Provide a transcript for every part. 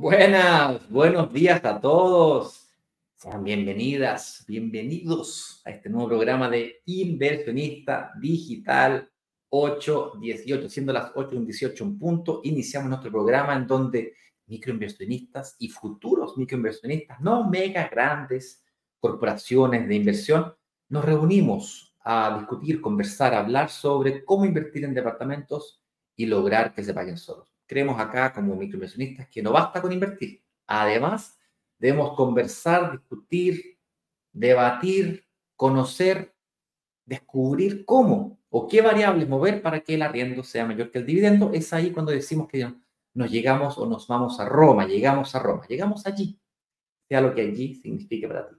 Buenas, buenos días a todos. Sean bienvenidas, bienvenidos a este nuevo programa de Inversionista Digital 818. Siendo las 8.18 en punto, iniciamos nuestro programa en donde microinversionistas y futuros microinversionistas, no mega grandes corporaciones de inversión, nos reunimos a discutir, conversar, hablar sobre cómo invertir en departamentos y lograr que se paguen solos creemos acá como microinversionistas que no basta con invertir. Además, debemos conversar, discutir, debatir, conocer, descubrir cómo o qué variables mover para que el arriendo sea mayor que el dividendo. Es ahí cuando decimos que nos llegamos o nos vamos a Roma, llegamos a Roma, llegamos allí, sea lo que allí signifique para ti.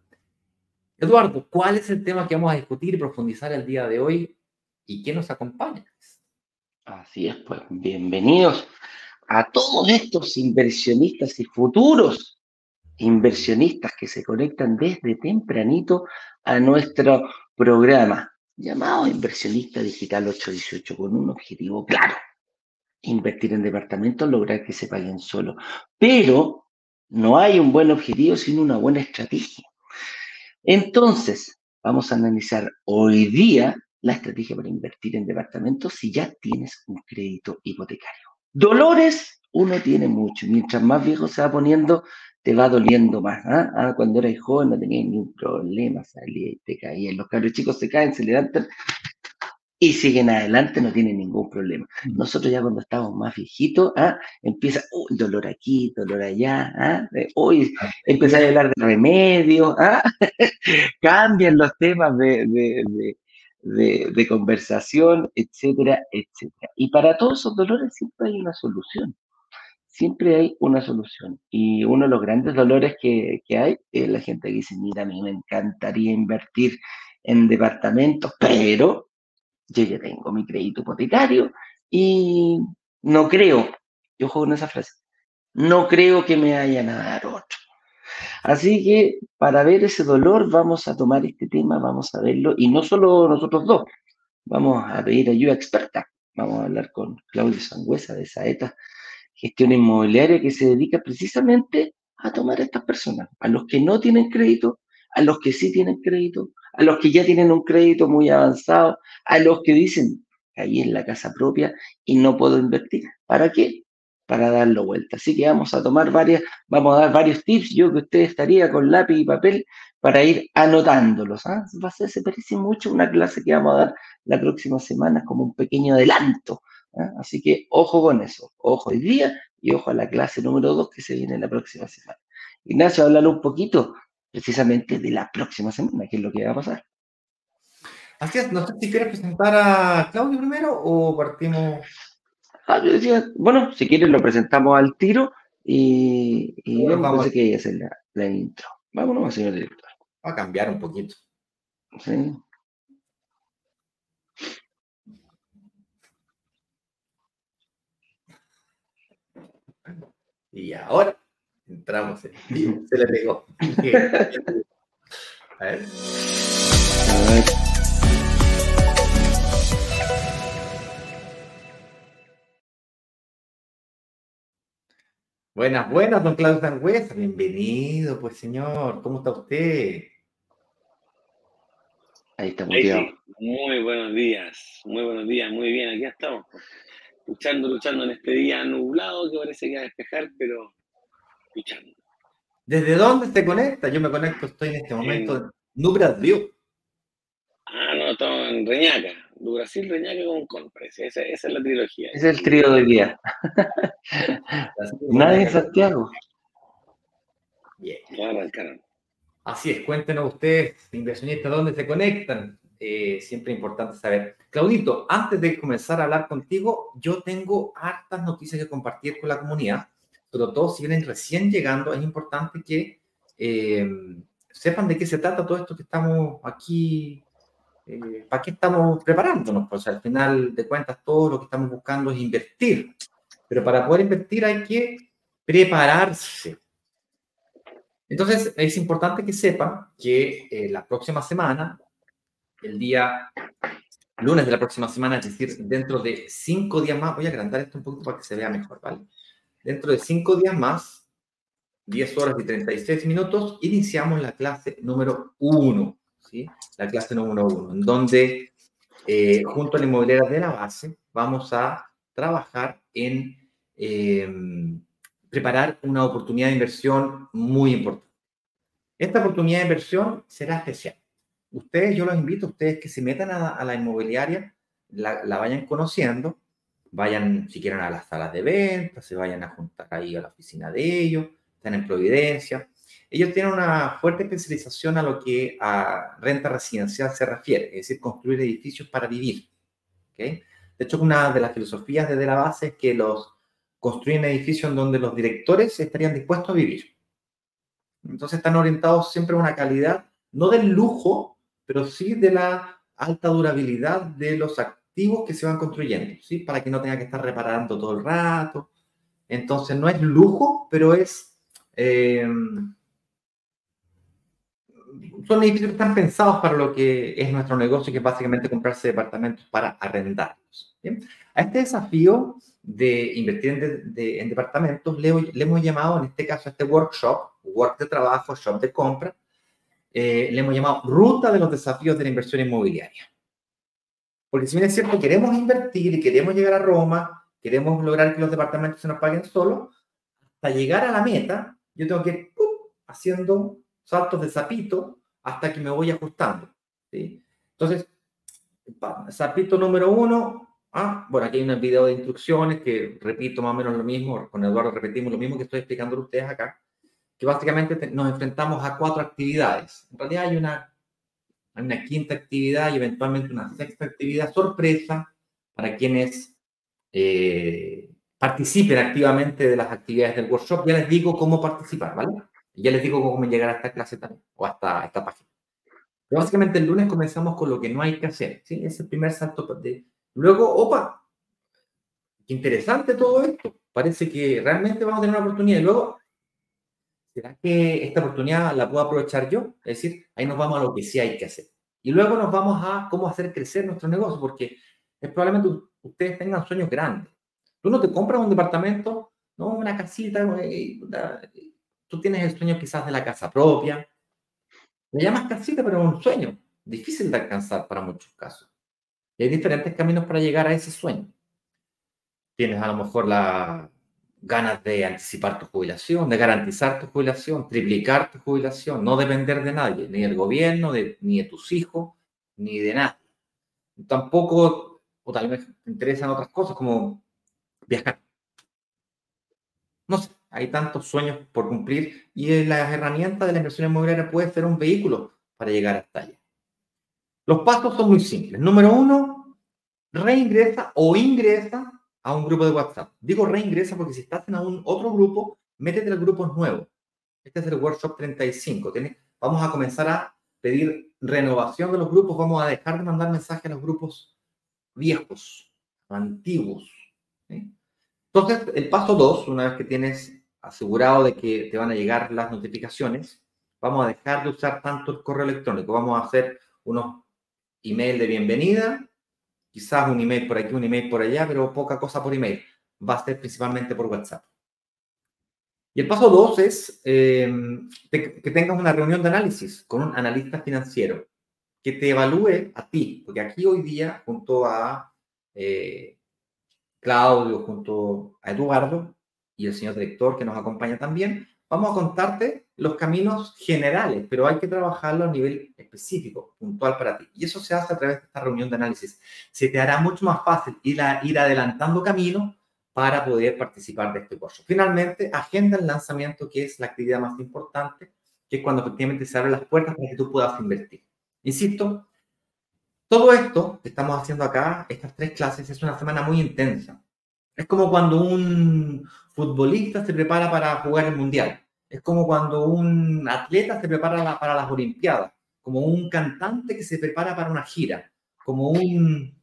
Eduardo, ¿cuál es el tema que vamos a discutir y profundizar el día de hoy y qué nos acompaña? Así es, pues bienvenidos a todos estos inversionistas y futuros inversionistas que se conectan desde tempranito a nuestro programa llamado Inversionista Digital 818 con un objetivo claro. Invertir en departamentos, lograr que se paguen solo. Pero no hay un buen objetivo sin una buena estrategia. Entonces, vamos a analizar hoy día la estrategia para invertir en departamentos si ya tienes un crédito hipotecario. Dolores uno tiene mucho. Mientras más viejo se va poniendo, te va doliendo más. ¿ah? ah cuando eras joven no tenías ningún problema, salía y te caías. Los cabros chicos se caen, se levantan y siguen adelante, no tienen ningún problema. Mm. Nosotros ya cuando estamos más viejitos, ¿ah? empieza, uy, dolor aquí, dolor allá, ¿ah? hoy empieza a hablar de remedios, cambian los temas de, de, conversación, etcétera, etcétera. Y para todos esos dolores siempre hay una solución. Siempre hay una solución. Y uno de los grandes dolores que, que hay es la gente que dice, mira, a mí me encantaría invertir en departamentos, pero yo ya tengo mi crédito hipotecario y no creo, yo juego en esa frase, no creo que me vayan a dar otro. Así que para ver ese dolor vamos a tomar este tema, vamos a verlo, y no solo nosotros dos, vamos a pedir ayuda experta. Vamos a hablar con Claudio Sangüesa de Saeta Gestión Inmobiliaria que se dedica precisamente a tomar a estas personas, a los que no tienen crédito, a los que sí tienen crédito, a los que ya tienen un crédito muy avanzado, a los que dicen, ahí en la casa propia y no puedo invertir. ¿Para qué? para darlo vuelta. Así que vamos a tomar varias, vamos a dar varios tips. Yo que usted estaría con lápiz y papel para ir anotándolos. ¿ah? se parece mucho a una clase que vamos a dar la próxima semana como un pequeño adelanto. Así que ojo con eso. Ojo hoy día y ojo a la clase número 2 que se viene la próxima semana. Ignacio, háblale un poquito precisamente de la próxima semana, qué es lo que va a pasar. Así es, no sé si quieres presentar a Claudio primero o partimos Ah, yo decía, bueno, si quieres lo presentamos al tiro y, y vamos a que hacer la, la intro. Vámonos, señor director. Va a cambiar un poquito. Sí. Y ahora entramos en Se le pegó. a ver. A ver. Buenas, buenas, don Claudio Sangüesa. Bienvenido, pues, señor. ¿Cómo está usted? Ahí está, muy bien. Muy buenos días, muy buenos días, muy bien. Aquí estamos, luchando, luchando en este día nublado que parece que va a despejar, pero luchando. ¿Desde dónde se conecta? Yo me conecto, estoy en este momento en Nubras View. Ah, no, estamos en Reñaca. Du Brasil, Reñaca con Compres. Esa, esa, es la trilogía. Es el trío de día. Nadie en Santiago. Bien. Así es, cuéntenos ustedes, inversionistas, dónde se conectan. Eh, siempre importante saber. Claudito, antes de comenzar a hablar contigo, yo tengo hartas noticias que compartir con la comunidad. Sobre todo si vienen recién llegando, es importante que eh, sepan de qué se trata todo esto que estamos aquí eh, ¿para qué estamos preparándonos? Pues al final de cuentas todo lo que estamos buscando es invertir, pero para poder invertir hay que prepararse. Entonces es importante que sepan que eh, la próxima semana, el día lunes de la próxima semana, es decir, dentro de cinco días más, voy a agrandar esto un poquito para que se vea mejor, ¿vale? Dentro de cinco días más, 10 horas y 36 minutos, iniciamos la clase número uno, ¿sí? La clase número uno, en donde eh, junto a la inmobiliaria de la base vamos a trabajar en em, preparar una oportunidad de inversión muy importante. Esta oportunidad de inversión será especial ustedes, yo los invito a ustedes que se metan a, la inmobiliaria, la, vayan conociendo, vayan si quieren a las salas de venta, se vayan a juntar ahí a la oficina de ellos, están en Providencia. Ellos tienen una fuerte especialización a lo que a renta residencial se refiere, es decir, construir edificios para vivir. ¿okay? De hecho, una de las filosofías desde la base es que los construyen edificios en donde los directores estarían dispuestos a vivir. Entonces están orientados siempre a una calidad, no del lujo, pero sí de la alta durabilidad de los activos que se van construyendo, ¿sí? Para que no tenga que estar reparando todo el rato. Entonces, no es lujo, pero es... Eh, son edificios que están pensados para lo que es nuestro negocio, que es básicamente comprarse departamentos para arrendarlos. A este desafío de invertir en, departamentos le, le, hemos llamado, en este caso, a este workshop, work de trabajo, shop de compra, eh, le hemos llamado ruta de los desafíos de la inversión inmobiliaria. Porque si bien es cierto, queremos invertir y queremos llegar a Roma, queremos lograr que los departamentos se nos paguen solos, hasta llegar a la meta, yo tengo que ir haciendo saltos de zapito hasta que me voy ajustando. ¿sí? Entonces, zapito número uno, ah, bueno, aquí hay un video de instrucciones que repito más o menos lo mismo, con Eduardo repetimos lo mismo que estoy explicando a ustedes acá que básicamente nos enfrentamos a cuatro actividades. En realidad hay una, una quinta actividad y eventualmente una sexta actividad sorpresa para quienes eh, participen activamente de las actividades del workshop. Ya les digo cómo participar, ¿vale? Ya les digo cómo llegar a esta clase también, o hasta esta página. Pero básicamente el lunes comenzamos con lo que no hay que hacer, ¿sí? Es el primer salto de... Luego, opa, interesante todo esto. Parece que realmente vamos a tener una oportunidad. Y luego, ¿será que esta oportunidad la puedo aprovechar yo? Es decir, ahí nos vamos a lo que sí hay que hacer. Y luego nos vamos a cómo hacer crecer nuestro negocio, porque es probablemente ustedes tengan sueños grandes. Tú no te compras un departamento, no una casita, tú tienes el sueño quizás de la casa propia. Le llamas casita, pero es un sueño difícil de alcanzar para muchos casos. Y hay diferentes caminos para llegar a ese sueño. Tienes a lo mejor la, ganas de anticipar tu jubilación, de garantizar tu jubilación, triplicar tu jubilación, no depender de nadie, ni del gobierno, ni de tus hijos, ni de nadie. Tampoco, o tal vez te interesan otras cosas como viajar. No sé, hay tantos sueños por cumplir y las herramientas de la inversión inmobiliaria puede ser un vehículo para llegar hasta allá. Los pasos son muy simples. Número uno, reingresa o ingresa a un grupo de WhatsApp. Digo reingresa porque si estás en un otro grupo, métete al grupo nuevo. Este es el workshop 35. vamos a comenzar a pedir renovación de los grupos. Vamos a dejar de mandar mensajes a los grupos viejos, antiguos. Entonces, el paso 2, una vez que tienes asegurado de que te van a llegar las notificaciones, vamos a dejar de usar tanto el correo electrónico. Vamos a hacer unos email de bienvenida quizás un email por aquí, un email por allá, pero poca cosa por email. Va a ser principalmente por WhatsApp. Y el paso dos es em, que tengas una reunión de análisis con un analista financiero que te evalúe a ti, porque aquí hoy día, junto a eh, Claudio, junto a Eduardo y el señor director que nos acompaña también, vamos a contarte los caminos generales, pero hay que trabajarlo a nivel específico, puntual para ti. Y eso se hace a través de esta reunión de análisis. Se te hará mucho más fácil ir, adelantando camino para poder participar de este curso. Finalmente, agenda el lanzamiento, que es la actividad más importante, que es cuando efectivamente se abren las puertas para que tú puedas invertir. Insisto, todo esto que estamos haciendo acá, estas tres clases, es una semana muy intensa. Es como cuando un futbolista se prepara para jugar el mundial. Es como cuando un atleta se prepara para las Olimpiadas. como un cantante que se prepara para una gira, como un,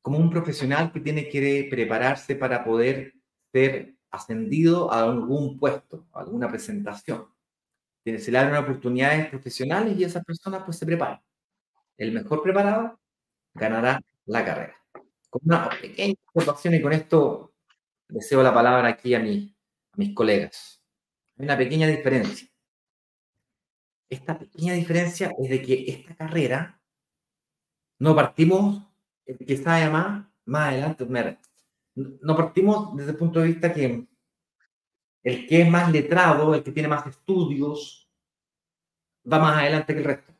como un profesional que tiene que prepararse para poder ser ascendido a algún puesto, a alguna presentación. Se le abren oportunidades profesionales y esa persona pues se prepara. El mejor preparado ganará la carrera. Con una pequeña observación y con esto deseo la palabra aquí a, mí, a mis colegas. Hay una pequeña diferencia. Esta pequeña diferencia es de que esta carrera no partimos, que sabe más, más adelante, no partimos desde el punto de vista que el que es más letrado, el que tiene más estudios, va más adelante que el resto.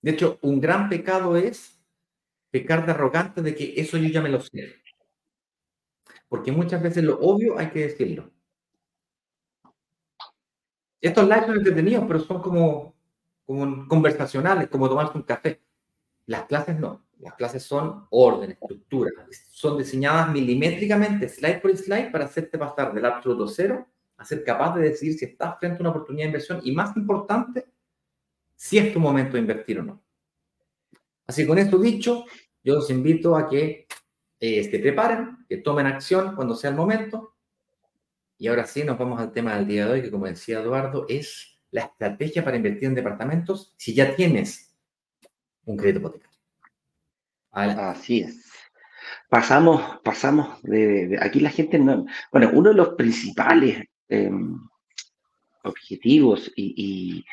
De hecho, un gran pecado es pecar de arrogante de que eso yo ya me lo sé. Porque muchas veces lo obvio hay que decirlo. Estos lives son entretenidos, pero son como, como conversacionales, como tomarse un café. Las clases no. Las clases son orden, estructura. Son diseñadas milimétricamente, slide por slide, para hacerte pasar del absoluto cero a ser capaz de decidir si estás frente a una oportunidad de inversión y, más importante, si es tu momento de invertir o no. Así con esto dicho, yo los invito a que eh, se preparen, que tomen acción cuando sea el momento. Y ahora sí, nos vamos al tema del día de hoy, que como decía Eduardo, es la estrategia para invertir en departamentos si ya tienes un crédito hipotecario. Así es. Pasamos, pasamos de, aquí la gente no, bueno, uno de los principales em, objetivos y,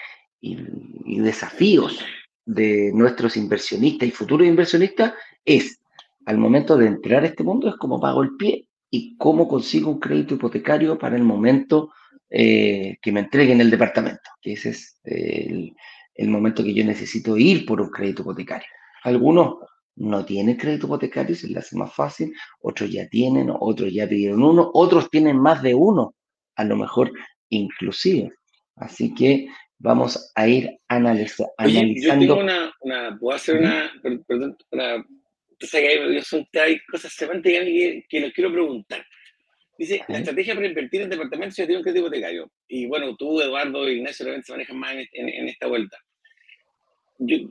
desafíos de nuestros inversionistas y futuros inversionistas es, al momento de entrar a este mundo, es cómo pago el pie y cómo consigo un crédito hipotecario para el momento eh, que me entreguen el departamento, que ese es el, el momento que yo necesito ir por un crédito hipotecario. Algunos no tienen crédito hipotecario, se les hace más fácil, otros ya tienen, otros ya pidieron uno, otros tienen más de uno, a lo mejor inclusive. Así que vamos a ir analizando. Yo tengo una, una, puedo hacer una, perdón, una, son, hay cosas semánticas que, que les quiero preguntar. Dice, la estrategia para invertir en departamentos si tiene un crédito hipotecario. Y bueno, tú, Eduardo y Ignacio, realmente se manejan más en esta vuelta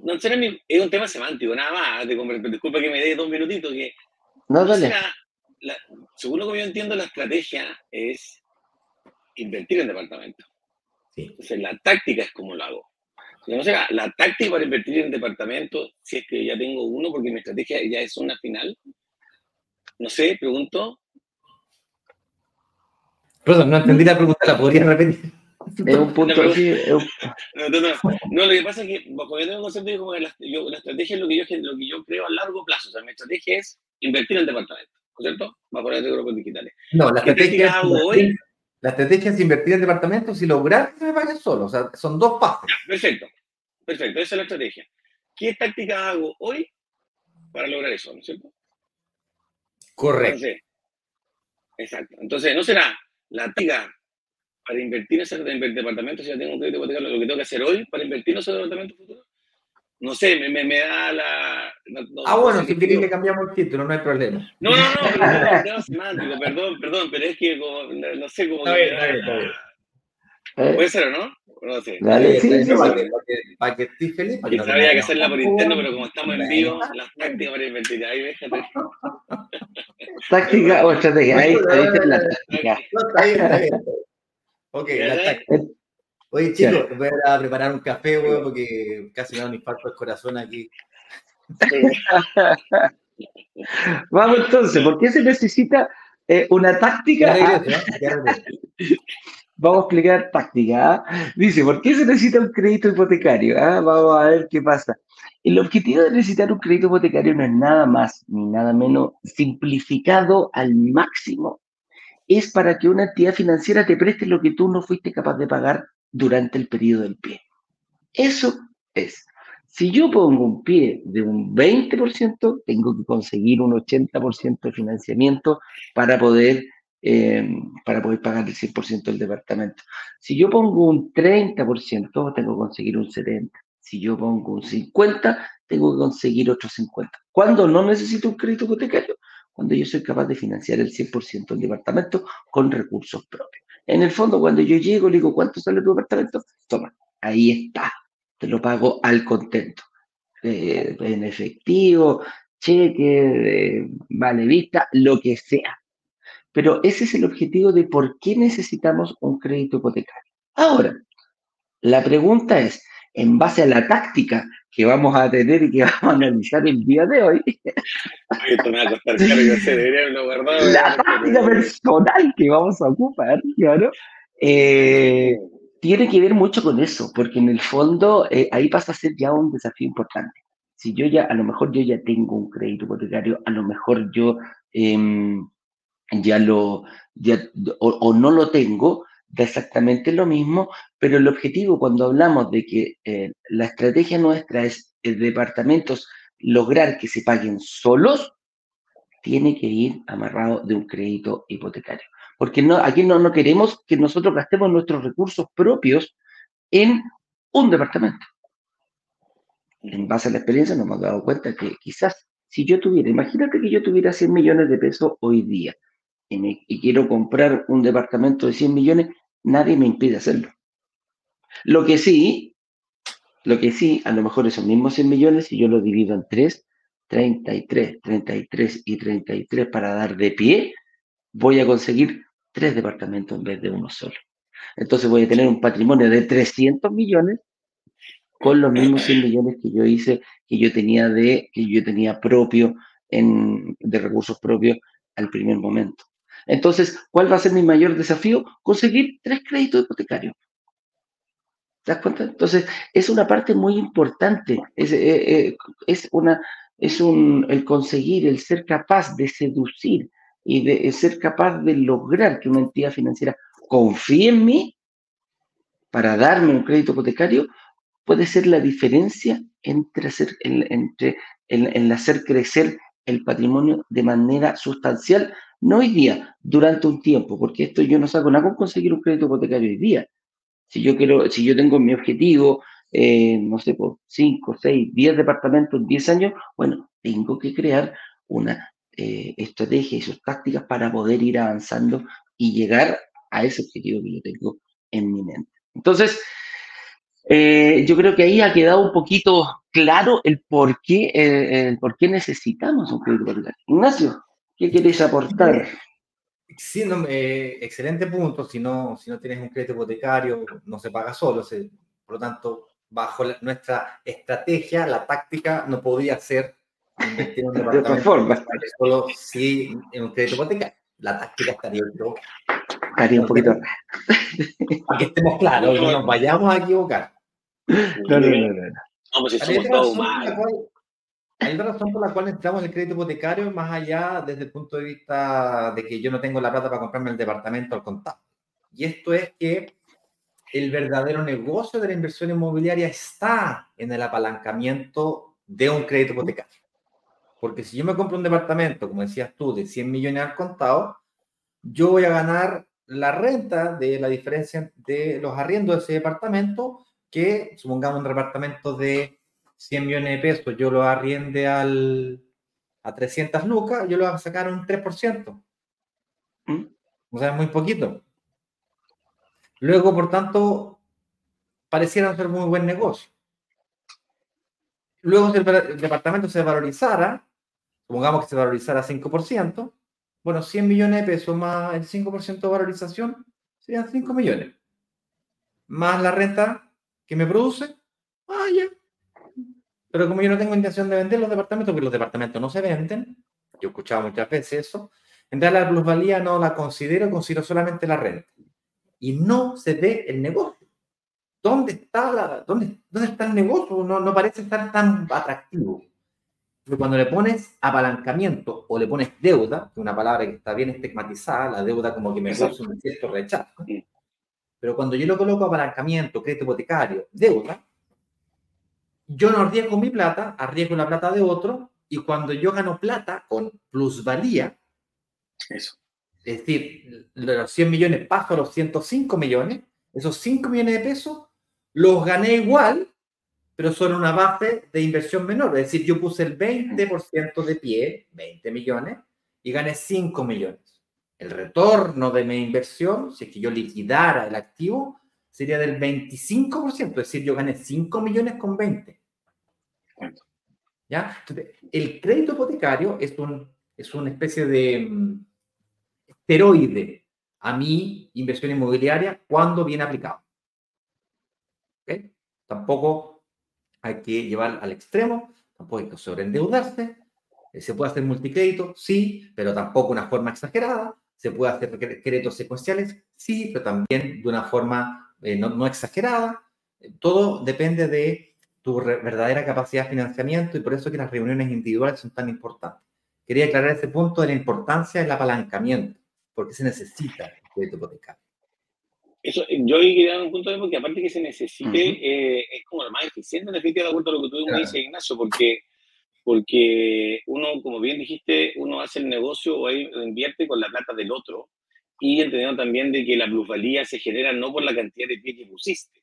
no sé, es un tema semántico, nada más. disculpa que me dé dos minutitos. Que, no, dale. según lo que yo entiendo, la estrategia es invertir en departamento. Sí. Entonces, la táctica es como lo hago. No sé, la táctica para invertir en departamento, si es que ya tengo uno, porque mi estrategia ya es una final. No sé, pregunto. Perdón, no entendí la pregunta, ¿la podría repetir? Es un punto no, No, lo que pasa es que bajo yo tengo un concepto de como que la, la, estrategia es lo que, yo, lo que yo creo a largo plazo. O sea, mi estrategia es invertir en departamentos, ¿cierto? Bajo los grupos digitales. No, la estrategia, hago hoy? La estrategia es invertir en departamentos y lograr que me vaya solo. O sea, son dos pasos. perfecto, perfecto, esa es la estrategia. ¿Qué táctica hago hoy para lograr eso, ¿no es cierto? Correcto. exacto. Entonces, no será la táctica para invertir en ese departamento, si ya tengo un crédito hipotecario, lo que tengo que hacer hoy para invertir en ese departamento futuro? No sé, me, me, me da la... ah, bueno, si quieres que cambiamos el título, no hay problema. No, no, no, no, no semántico, perdón, perdón, pero es que como, no sé cómo... Está bien, está bien, bien. ¿Puede ser o no? No sé. Dale, sí, sí, para, que, para que estés feliz. Para que sabía que hacerla por interno, pero como estamos en vivo, las tácticas para invertir. Ahí déjate. Táctica o estrategia. Ahí, ahí está la táctica. Está bien, está bien. Ok, Oye, chicos, voy a preparar un café, güey, porque casi me da un infarto del corazón aquí. Vamos entonces, ¿por qué se necesita eh, una táctica? Vamos a explicar táctica. ¿ah? Dice, ¿por qué se necesita un crédito hipotecario? ¿Ah? Vamos a ver qué pasa. El objetivo de necesitar un crédito hipotecario no es nada más ni nada menos simplificado al máximo es para que una entidad financiera te preste lo que tú no fuiste capaz de pagar durante el periodo del pie. Eso es. Si yo pongo un pie de un 20%, tengo que conseguir un 80% de financiamiento para poder, eh, para poder pagar el 100% del departamento. Si yo pongo un 30%, tengo que conseguir un 70%. Si yo pongo un 50%, tengo que conseguir otro 50%. ¿Cuándo no necesito un crédito hipotecario? cuando yo soy capaz de financiar el 100% del departamento con recursos propios. En el fondo, cuando yo llego, le digo, ¿cuánto sale tu departamento? Toma, ahí está, te lo pago al contento, eh, en efectivo, cheque, vale vista, lo que sea. Pero ese es el objetivo de por qué necesitamos un crédito hipotecario. Ahora, la pregunta es, en base a la táctica que vamos a tener y que vamos a analizar el día de hoy. Esto me va a costar caro, yo sé, debería guardado. La táctica personal que vamos a ocupar, claro, eh, tiene que ver mucho con eso, porque en el fondo eh, ahí pasa a ser ya un desafío importante. Si yo ya, a lo mejor yo ya tengo un crédito hipotecario, a lo mejor yo em, ya lo, ya, o, no lo tengo, da exactamente lo mismo, pero el objetivo cuando hablamos de que eh, la estrategia nuestra es el departamentos lograr que se paguen solos, tiene que ir amarrado de un crédito hipotecario. Porque no, aquí no, no queremos que nosotros gastemos nuestros recursos propios en un departamento. En base a la experiencia nos hemos dado cuenta que quizás si yo tuviera, imagínate que yo tuviera 100 millones de pesos hoy día y, y quiero comprar un departamento de 100 millones, nadie me impide hacerlo. Lo que sí, lo que sí, a lo mejor esos mismos 100 millones, si yo lo divido en 3, 33, 33 y 33 para dar de pie, voy a conseguir tres departamentos en vez de uno solo. Entonces voy a tener un patrimonio de 300 millones con los mismos 100 millones que yo hice, que yo tenía de, que yo tenía propio en, de recursos propios al primer momento. Entonces, ¿cuál va a ser mi mayor desafío? Conseguir tres créditos hipotecarios. ¿Te das cuenta? Entonces, es una parte muy importante. Es, eh, eh, una, es un, el conseguir, el ser capaz de seducir y de ser capaz de lograr que una entidad financiera confíe en mí para darme un crédito hipotecario, puede ser la diferencia entre hacer, entre, en hacer crecer el patrimonio de manera sustancial no hoy día, durante un tiempo, porque esto yo no saco nada con conseguir un crédito hipotecario hoy día. Si yo quiero, si yo tengo mi objetivo, eh, no sé, por 5, 6, 10 departamentos en 10 años, bueno, tengo que crear una eh, estrategia y sus tácticas para poder ir avanzando y llegar a ese objetivo que yo tengo en mi mente. Entonces, eh, yo creo que ahí ha quedado un poquito claro el por qué, el por qué necesitamos un crédito hipotecario. Ignacio, ¿Qué quieres aportar? Sí, excelente punto. Si no, si no tienes un crédito hipotecario, no se paga solo. por lo tanto, bajo nuestra estrategia, la táctica no podría ser invertir en un departamento. De otra forma. Solo si en un crédito hipotecario. La táctica estaría otro. Estaría un poquito Para que estemos claros, no nos vayamos a equivocar. No, no, no. no. no pues si somos todos hay otra razón por la cual necesitamos el crédito hipotecario, más allá desde el punto de vista de que yo no tengo la plata para comprarme el departamento al contado. Y esto es que el verdadero negocio de la inversión inmobiliaria está en el apalancamiento de un crédito hipotecario. Porque si yo me compro un departamento, como decías tú, de 100 millones al contado, yo voy a ganar la renta de la diferencia de los arriendos de ese departamento, que supongamos un departamento de 100 millones de pesos, yo lo arriende al, a 300 lucas, yo lo voy a sacar un 3%. ¿Mm? O sea, es muy poquito. Luego, por tanto, pareciera ser muy buen negocio. Luego, si el, departamento se valorizara, supongamos que se valorizara 5%, bueno, 100 millones de pesos más el 5% de valorización serían 5 millones. Más la renta que me produce, ah, ya, pero como yo no tengo intención de vender los departamentos, porque los departamentos no se venden, yo he escuchado muchas veces eso, en realidad la plusvalía no la considero, considero solamente la renta. Y no se ve el negocio. ¿Dónde está, la, dónde, dónde está el negocio? No, no parece estar tan atractivo. Porque cuando le pones apalancamiento o le pones deuda, que es una palabra que está bien estigmatizada, la deuda como que me produce un cierto rechazo. Pero cuando yo lo coloco apalancamiento, crédito hipotecario, deuda, yo no arriesgo mi plata, arriesgo la plata de otro, y cuando yo gano plata con plusvalía, eso. Es decir, los 100 millones paso a los 105 millones, esos 5 millones de pesos los gané igual, pero son una base de inversión menor. Es decir, yo puse el 20% de pie, 20 millones, y gané 5 millones. El retorno de mi inversión, si es que yo liquidara el activo, sería del 25%, es decir, yo gané 5 millones con 20. ¿Ya? Entonces, el crédito hipotecario es, un, es una especie de mm, esteroide a mi inversión inmobiliaria cuando viene aplicado. ¿Okay? Tampoco hay que llevar al extremo, tampoco hay que sobreendeudarse. Eh, se puede hacer multicrédito, sí, pero tampoco una forma exagerada. Se puede hacer créditos secuenciales, sí, pero también de una forma eh, no, no, exagerada. Todo depende de tu verdadera capacidad de financiamiento y por eso que las reuniones individuales son tan importantes. Quería aclarar ese punto de la importancia del apalancamiento, porque se necesita el crédito hipotecario. Eso, yo quería dar un punto de porque aparte que se necesite, eh, es como lo más eficiente, en efecto, de acuerdo a lo que tú claro. dices, Ignacio, porque, porque uno, como bien dijiste, uno hace el negocio o invierte con la plata del otro y entendiendo también de que la plusvalía se genera no por la cantidad de pie que pusiste,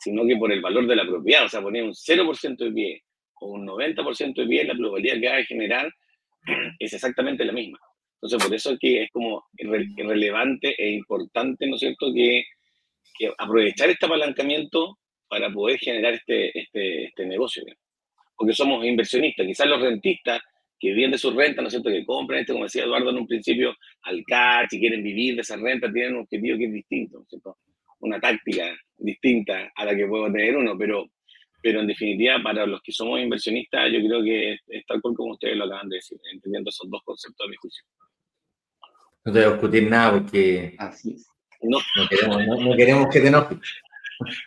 sino que por el valor de la propiedad. O sea, poner un 0% de pie o un 90% de pie, la plusvalía que va a generar es exactamente la misma. Entonces, por eso es que es como relevante e importante, ¿no es cierto?, que, que, aprovechar este apalancamiento para poder generar este, este, este negocio. Porque somos inversionistas, quizás los rentistas que viven de su renta, ¿no es cierto?, que compran este, como decía Eduardo en un principio, al CAC, si quieren vivir de esa renta, tienen un objetivo que es distinto, ¿no es cierto? Una táctica distinta a la que puedo tener uno, pero, pero en definitiva, para los que somos inversionistas, yo creo que es, es tal cual como ustedes lo acaban de decir, entendiendo esos dos conceptos de mi juicio. No te voy a discutir nada porque Así es. no, no, queremos, no, no queremos que te enojes.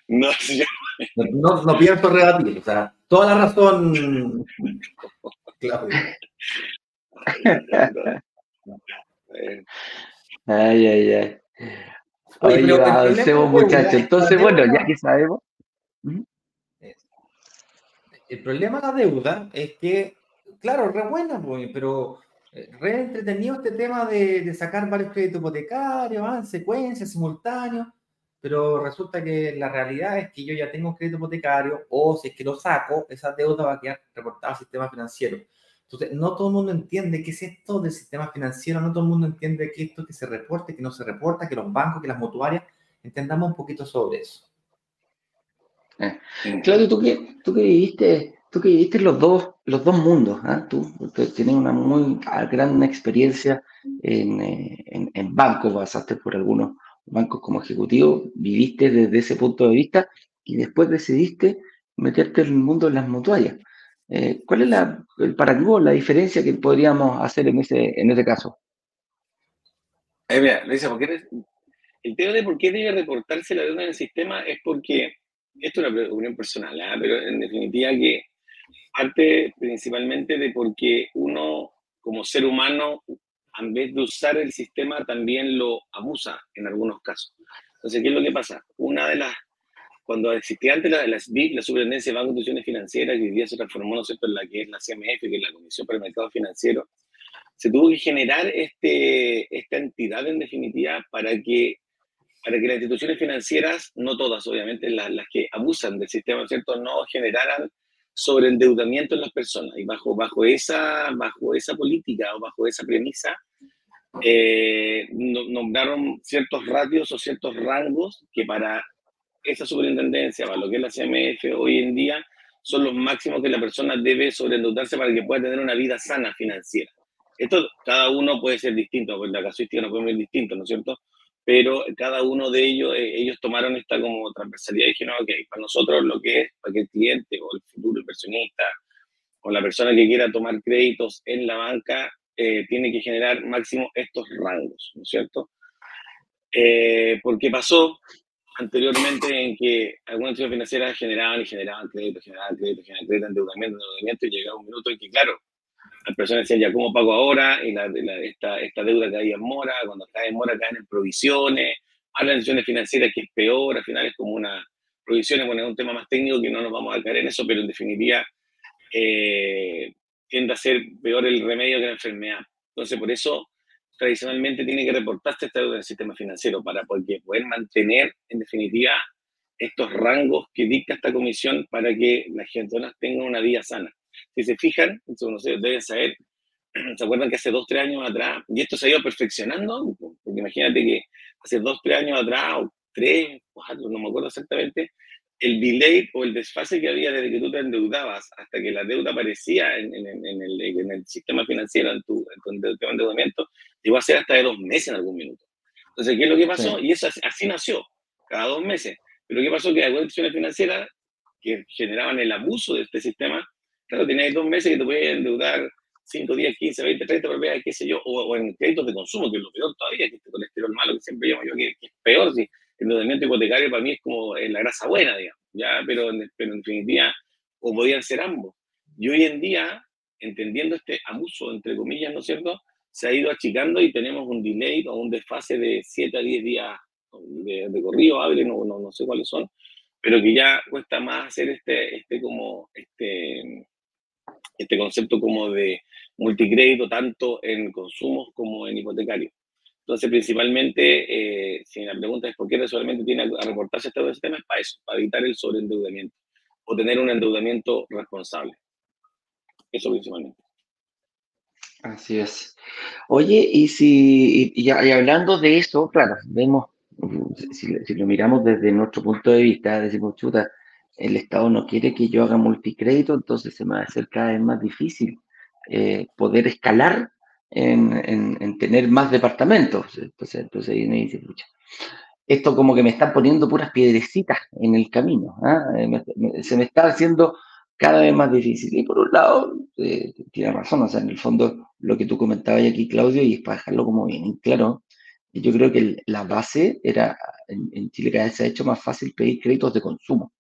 No, yo, No, no pienso rebatir, o sea, toda la razón, Claudio. eh, Ay, ay, ay. Oye, avancemos, muchachos. Entonces, bueno, ya que sabemos. El problema de la deuda es que, claro, re buena, pero eh, re entretenido este tema de, de sacar varios créditos hipotecarios, ah, en secuencia, simultáneos, pero resulta que la realidad es que yo ya tengo un crédito hipotecario o si es que lo saco, esa deuda va a quedar reportada al sistema financiero. Entonces, no todo el mundo entiende qué es esto del sistema financiero, no todo el mundo entiende que esto que se reporte, que no se reporta, que los bancos, que las mutuarias, entendamos un poquito sobre eso. Claudio, tú que, tú que viviste, tú que viviste los dos, los dos mundos, ¿ah? tú, tú tienes una muy gran experiencia en, eh, en, en bancos, pasaste por algunos bancos como ejecutivo, viviste desde ese punto de vista y después decidiste meterte en el mundo de las mutuarias. Eh, ¿Cuál es la, el para vos, la diferencia que podríamos hacer en ese, en ese caso? eh, mira, Luisa, ¿por qué eres- el tema de por qué debe reportarse la deuda en el sistema es porque, esto es una opinión personal, ¿ah? pero en definitiva que parte principalmente de porque uno como ser humano, en vez de usar el sistema, también lo abusa en algunos casos. Entonces, ¿qué es lo que pasa? Una de las, cuando existía antes la, las BIP, la Superintendencia de Bancos de Instituciones Financieras, que hoy día se transformó, ¿no en la que es la CMF, que es la Comisión para el Mercado Financiero, se tuvo que generar este, esta entidad en definitiva para que, para que las instituciones financieras, no todas obviamente, las, que abusan del sistema, ¿cierto?, no generaran sobreendeudamiento en las personas. Y bajo, esa, política o bajo esa premisa, eh, no- nombraron ciertos ratios o ciertos rangos que para esa superintendencia, para lo que es la CMF hoy en día, son los máximos que la persona debe sobreendeudarse para que pueda tener una vida sana financiera. Esto cada uno puede ser distinto, porque la casuística no puede ser distinto, ¿no es cierto? Pero cada uno de ellos, eh, ellos tomaron esta como transversalidad y dijeron, ok, para nosotros lo que es, para que el cliente o el futuro inversionista o la persona que quiera tomar créditos en la banca eh, tiene que generar máximo estos rangos, ¿no es cierto? Eh, porque pasó anteriormente en que algunas instituciones financieras generaban y generaban créditos, generaban créditos, generaban créditos, endeudamiento, endeudamiento, y llegaba un minuto en que, claro, las personas decían, ya, ¿cómo pago ahora? Y la, la- esta, esta deuda caía en mora, cuando cae en mora caen en provisiones, hablan de instituciones financieras que es peor, al final es como una provisiones, bueno, es un tema más técnico que no nos vamos a caer en eso, pero en definitiva eh, tiende a ser peor el remedio que la enfermedad. Entonces, por eso tradicionalmente tiene que reportarse esta deuda en el sistema financiero para porque poder mantener, en definitiva, estos rangos que dicta esta comisión para que las personas tengan una vida sana. Si se fijan, eso no sé, deben saber, ¿se acuerdan que hace dos, tres años atrás, y esto se ha ido perfeccionando? Porque imagínate que hace dos, tres años atrás, o tres, cuatro, no me acuerdo exactamente, el delay o el desfase que había desde que tú te endeudabas hasta que la deuda aparecía en, en, en, el, en el, sistema financiero, en tu, en tu endeudamiento, llegó a ser hasta de dos meses en algún minuto. Entonces, ¿qué es lo que pasó? Y eso así, nació, cada dos meses. Pero ¿qué pasó? Que algunas instituciones financieras que generaban el abuso de este sistema, claro, tenías dos meses que te podías endeudar 5, 10, 15, 20, 30 por vez, qué sé yo, o, en créditos de consumo, que es lo peor todavía, que este colesterol malo que siempre llamo yo, que, es peor, si el endeudamiento hipotecario para mí es como la grasa buena, digamos, ¿ya? Pero, pero en definitiva, o podían ser ambos. Y hoy en día, entendiendo este abuso, entre comillas, ¿no es cierto?, se ha ido achicando y tenemos un delay o un desfase de 7 a 10 días de, corrido, hable, no, no, no, sé cuáles son, pero que ya cuesta más hacer este, este, como, este, este concepto como de multicrédito tanto en consumos como en hipotecario. Entonces, principalmente, eh, si la pregunta es por qué solamente tiene a reportarse este sistema, es para eso, para evitar el sobreendeudamiento o tener un endeudamiento responsable. Eso principalmente. Así es. Oye, y si, y, hablando de eso, claro, vemos, si, lo miramos desde nuestro punto de vista, decimos, chuta, el Estado no quiere que yo haga multicrédito, entonces se me va a hacer cada vez más difícil eh, poder escalar en, en, tener más departamentos. Entonces, entonces ahí me dice, pucha, esto como que me está poniendo puras piedrecitas en el camino. ¿ah? Eh, se me está haciendo cada vez más difícil. Y por un lado, eh, tiene razón, o sea, en el fondo, lo que tú comentabas aquí, Claudio, y es para dejarlo como bien claro, yo creo que la base era, en, Chile cada vez se ha hecho más fácil pedir créditos de consumo.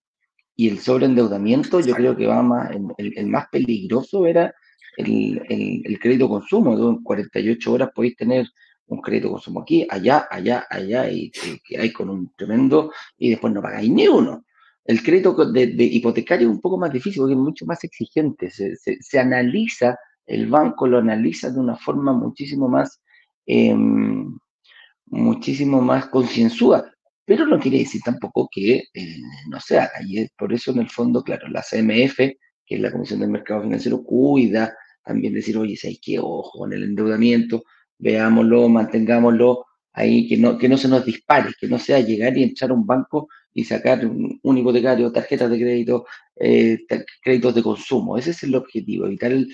Y el sobreendeudamiento, yo creo que va más, el, más peligroso era el, el, crédito consumo. En 48 horas podéis tener un crédito consumo aquí, allá, allá, allá, y que hay con un tremendo, y después no pagáis ni uno. El crédito de, hipotecario es un poco más difícil porque es mucho más exigente. Se, analiza, el banco lo analiza de una forma muchísimo más, em, muchísimo más concienzuda. Pero no quiere decir tampoco que eh, no sea. Y por eso, en el fondo, claro, la CMF, que es la Comisión del Mercado Financiero, cuida también decir, oye, si hay que ojo en el endeudamiento, veámoslo, mantengámoslo ahí, que no, que no se nos dispare, que no sea llegar y entrar a un banco y sacar un, hipotecario, tarjetas de crédito, eh, créditos de consumo. Ese es el objetivo, evitar el,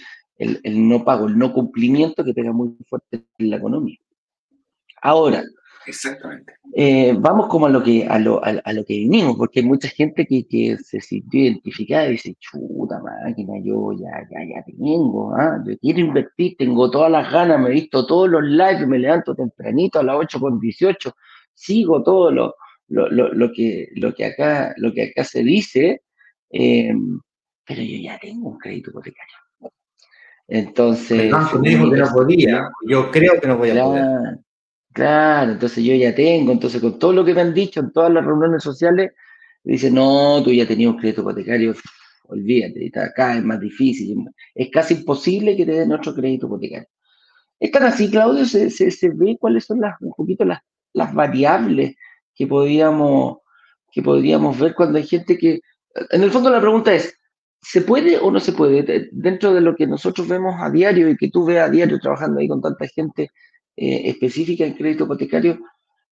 no pago, el no cumplimiento que pega muy fuerte en la economía. Ahora, Exactamente. Eh, vamos como a lo que a lo, a, lo que vinimos, porque hay mucha gente que, que, se sintió identificada y dice, chuta máquina, yo ya, ya, ya tengo, ¿ah? yo quiero invertir, tengo todas las ganas, me he visto todos los lives, me levanto tempranito a las 8 con 18, sigo todo lo, lo, lo, que, lo, que, acá, lo que acá se dice, em, pero yo ya tengo un crédito hipotecario. Entonces. yo creo que no voy a poder. Claro, entonces yo ya tengo, entonces con todo lo que me han dicho en todas las reuniones sociales, dice no, tú ya tenías un crédito hipotecario, olvídate, está acá es más difícil, es casi imposible que te den otro crédito hipotecario. ¿Están así, Claudio? ¿Se, se, ve cuáles son las, un poquito las, las variables que podríamos, que podríamos ver cuando hay gente que... En el fondo la pregunta es, ¿se puede o no se puede? Dentro de lo que nosotros vemos a diario y que tú ves a diario trabajando ahí con tanta gente eh, específica en crédito hipotecario,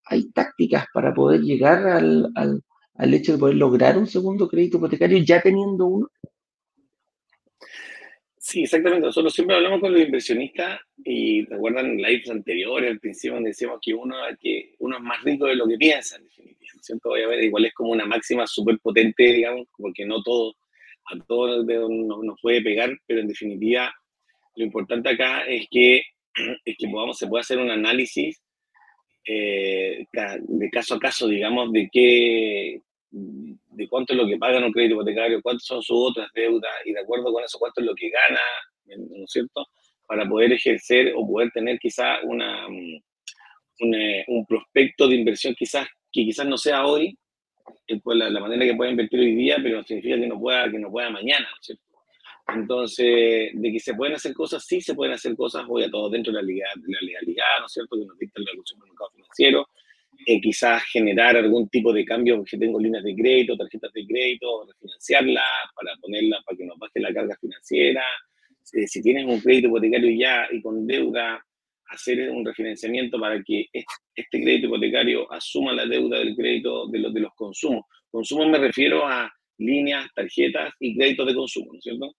¿hay tácticas para poder llegar al, al, al hecho de poder lograr un segundo crédito hipotecario ya teniendo uno? Sí, exactamente. Nosotros siempre hablamos con los inversionistas y recuerdan lives anteriores, al principio decíamos que uno, que uno es más rico de lo que piensa, en definitiva. ¿cierto? Obviamente, igual es como una máxima súper potente, digamos, porque no todo, a todos nos, puede pegar, pero en definitiva, lo importante acá es que, es que podamos, se pueda hacer un análisis eh, de caso a caso, digamos, de qué, de cuánto es lo que pagan un crédito hipotecario, cuántas son sus otras deudas y de acuerdo con eso cuánto es lo que gana, ¿no es cierto? Para poder ejercer o poder tener quizá una, un, eh, un prospecto de inversión quizás que quizás no sea hoy, la, la, manera que pueda invertir hoy día, pero significa que no pueda, que no pueda mañana, ¿no es cierto? Entonces, de que se pueden hacer cosas, sí se pueden hacer cosas, hoy a todos dentro de la, legalidad, de la legalidad, ¿no es cierto? Que nos dicta la del Mercado Financiero, eh, quizás generar algún tipo de cambio, porque tengo líneas de crédito, tarjetas de crédito, refinanciarlas para ponerlas, para que nos baje la carga financiera. si tienes un crédito hipotecario ya y con deuda hacer un refinanciamiento para que este crédito hipotecario asuma la deuda del crédito de los, de los consumos. Consumos me refiero a líneas, tarjetas y créditos de consumo, ¿no es cierto?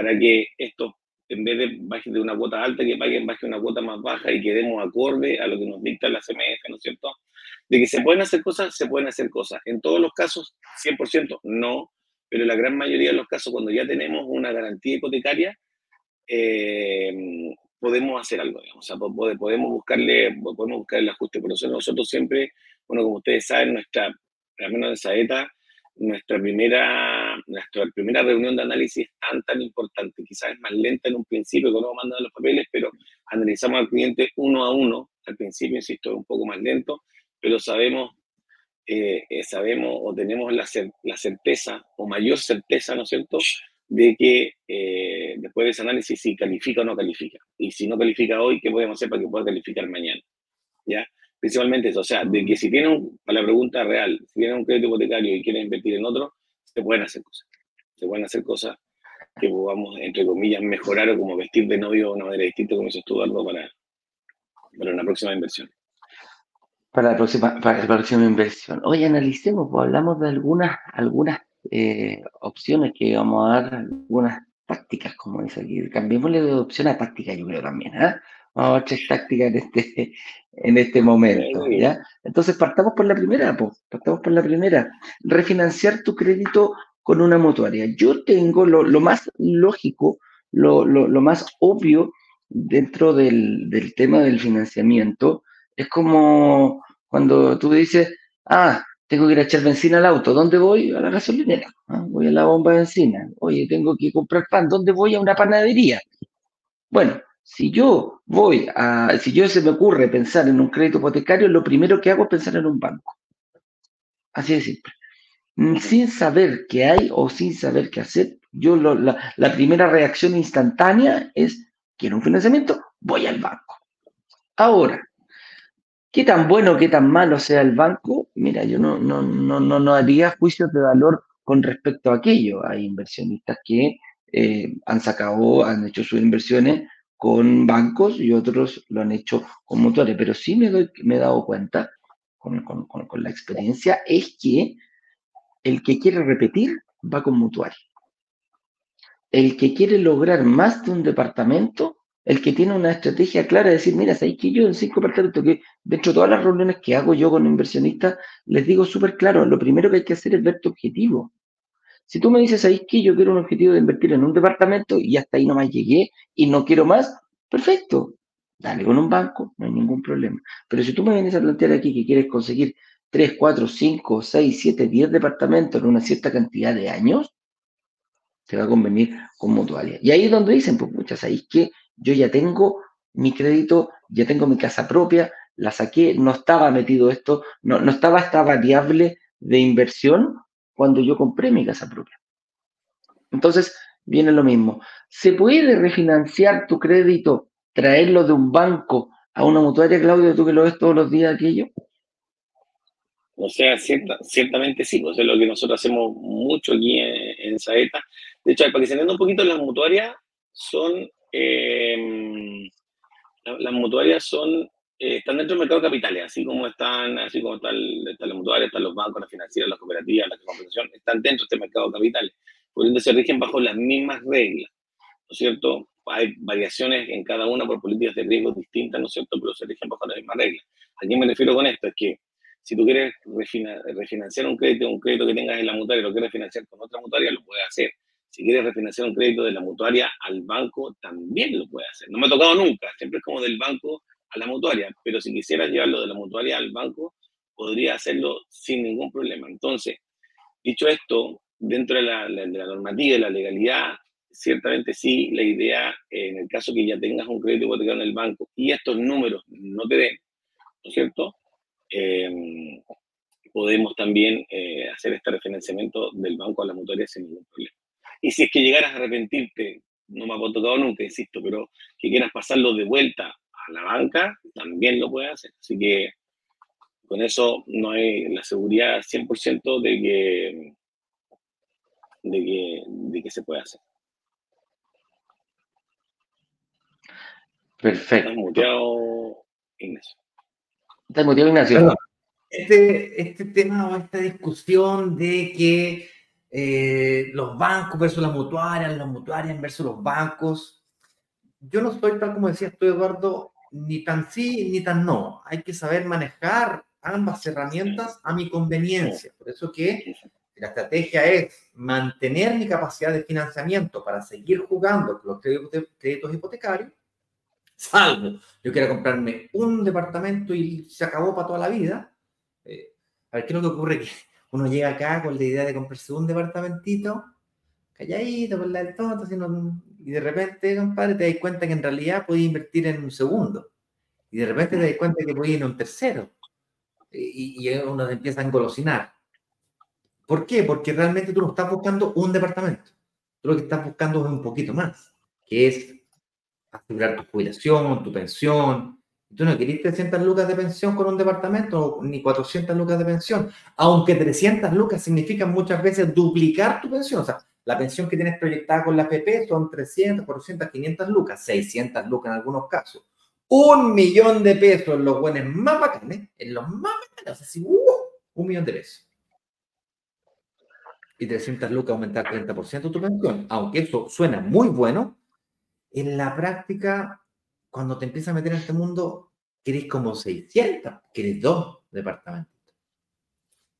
Para que estos, en vez de bajen de una cuota alta, que paguen baje una cuota más baja y quedemos acorde a lo que nos dicta la CMF, ¿no es cierto? De que se pueden hacer cosas, se pueden hacer cosas. En todos los casos, 100%, no, pero en la gran mayoría de los casos, cuando ya tenemos una garantía hipotecaria, eh, podemos hacer algo, digamos. O sea, podemos buscarle, podemos buscar el ajuste. Por eso nosotros siempre, bueno, como ustedes saben, nuestra, al menos en Saeta, nuestra primera, nuestra primera reunión de análisis tan, tan importante. Quizás es más lenta en un principio cuando mandan los papeles, pero analizamos al cliente uno a uno. Al principio, insisto, es un poco más lento, pero sabemos, eh, eh, sabemos o tenemos la, la certeza o mayor certeza, ¿no es cierto?, de que eh, después de ese análisis si califica o no califica. Y si no califica hoy, ¿qué podemos hacer para que pueda calificar mañana? ¿Ya? Principalmente eso, o sea, de que si tienen, para la pregunta real, si tienen un crédito hipotecario y quieren invertir en otro, se pueden hacer cosas. Se pueden hacer cosas que podamos, entre comillas, mejorar o como vestir de novio de una manera distinta, como hizo Eduardo, para, para una próxima inversión. Para la próxima, para la próxima inversión. Hoy analicemos, pues, hablamos de algunas, algunas eh, opciones que vamos a dar, algunas tácticas, como dice aquí. Cambiémosle de opción a táctica, yo creo también. ¿eh? Vamos a tres tácticas en este, en este momento. ¿ya? Entonces, partamos por la primera, pues, partamos por la primera. Refinanciar tu crédito con una mutuaria. Yo tengo lo, lo más lógico, lo, lo, lo, más obvio dentro del, del tema del financiamiento. Es como cuando tú dices, ah, tengo que ir a echar benzina al auto. ¿Dónde voy? A la gasolinera. ¿Ah? Voy a la bomba de benzina. Oye, tengo que comprar pan. ¿Dónde voy? A una panadería. Bueno, si yo voy a, si yo se me ocurre pensar en un crédito hipotecario, lo primero que hago es pensar en un banco. Así de simple. Mm, sin saber qué hay o sin saber qué hacer, yo la, la primera reacción instantánea es, quiero un financiamiento, voy al banco. Ahora, qué tan bueno, qué tan malo sea el banco, mira, yo no, no, no, no, haría juicios de valor con respecto a aquello. Hay inversionistas que eh, han sacado, han hecho sus inversiones con bancos y otros lo han hecho con motores, pero sí me, doy, me he dado cuenta con, la experiencia es que el que quiere repetir va con mutuario. El que quiere lograr más de un departamento el que tiene una estrategia clara de decir, mira, sabéis que yo en cinco departamentos, que dentro de todas las reuniones que hago yo con inversionistas, les digo súper claro, lo primero que hay que hacer es ver tu objetivo. Si tú me dices, sabéis que yo quiero un objetivo de invertir en un departamento y hasta ahí nomás llegué y no quiero más, perfecto, dale con un banco, no hay ningún problema. Pero si tú me vienes a plantear aquí que quieres conseguir 3, 4, 5, 6, 7, 10 departamentos en una cierta cantidad de años, te va a convenir con mutualia. Y ahí es donde dicen, pues muchas, ahí que yo ya tengo mi crédito, ya tengo mi casa propia, la saqué, no estaba metido esto, no, no estaba esta variable de inversión cuando yo compré mi casa propia. Entonces, viene lo mismo. ¿Se puede refinanciar tu crédito, traerlo de un banco a una mutuaria, Claudio, tú que lo ves todos los días aquello? O sea, ciertamente sí, pues es lo que nosotros hacemos mucho aquí en, Saeta. De hecho, para que se entienda un poquito, las mutuarias son eh, las mutuarias son, eh, están dentro del mercado de capitales, así como están, así como están, las mutuarias, están los bancos, las financieras, las cooperativas, las compensación, están dentro de este mercado de capitales. Por ende, se rigen bajo las mismas reglas, ¿no es cierto? Hay variaciones en cada una por políticas de riesgo distintas, ¿no es cierto? Pero se rigen bajo las mismas reglas. ¿A qué me refiero con esto? Es que si tú quieres refinanciar un crédito, un crédito que tengas en la mutuaria, lo quieres refinanciar con otra mutuaria, lo puedes hacer. Si quieres refinanciar un crédito de la mutuaria al banco, también lo puede hacer. No me ha tocado nunca, siempre es como del banco a la mutuaria, pero si quisieras llevarlo de la mutuaria al banco, podría hacerlo sin ningún problema. Entonces, dicho esto, dentro de la, normativa y la legalidad, ciertamente sí, la idea, en el caso que ya tengas un crédito hipotecario en el banco y estos números no te den, ¿no es cierto? Eh, podemos también eh, hacer este refinanciamiento del banco a la mutuaria sin ningún problema. Y si es que llegaras a arrepentirte, no me ha tocado nunca, insisto, pero que quieras pasarlo de vuelta a la banca, también lo puedes hacer. Así que con eso no hay la seguridad 100% de que, de que, de que se puede hacer. Perfecto. Estás muteado, Ignacio. Estás muteado, Ignacio. Este, este tema o esta discusión de que eh, los bancos versus las mutuarias, las mutuarias versus los bancos, yo no soy tal como decías tú, Eduardo, ni tan sí ni tan no. Hay que saber manejar ambas herramientas a mi conveniencia. Por eso que la estrategia es mantener mi capacidad de financiamiento para seguir jugando con los créditos hipotecarios, salvo yo quiera comprarme un departamento y se acabó para toda la vida. Eh, a ver, ¿qué es lo que ocurre? Que uno llega acá con la idea de comprarse un departamentito, calladito, con la del tonto, y de repente, compadre, te das cuenta que en realidad puedes invertir en un segundo. Y de repente te das cuenta que puedes ir en un tercero. Y, y uno se empieza a engolosinar. ¿Por qué? Porque realmente tú no estás buscando un departamento. Tú lo que estás buscando es un poquito más, que es asegurar tu jubilación, tu pensión. Tú no querés 300 lucas de pensión con un departamento, ni 400 lucas de pensión, aunque 300 lucas significan muchas veces duplicar tu pensión. O sea, la pensión que tienes proyectada con la PP son 300, 400, 500 lucas, 600 lucas en algunos casos. Un millón de pesos en los buenos más bacanes, en los más bacanes, o sea, si, uh, un millón de pesos y 300 lucas aumentar 30% tu pensión, aunque eso suena muy bueno, en la práctica, cuando te empiezas a meter en este mundo, querés como 600, querés dos departamentos.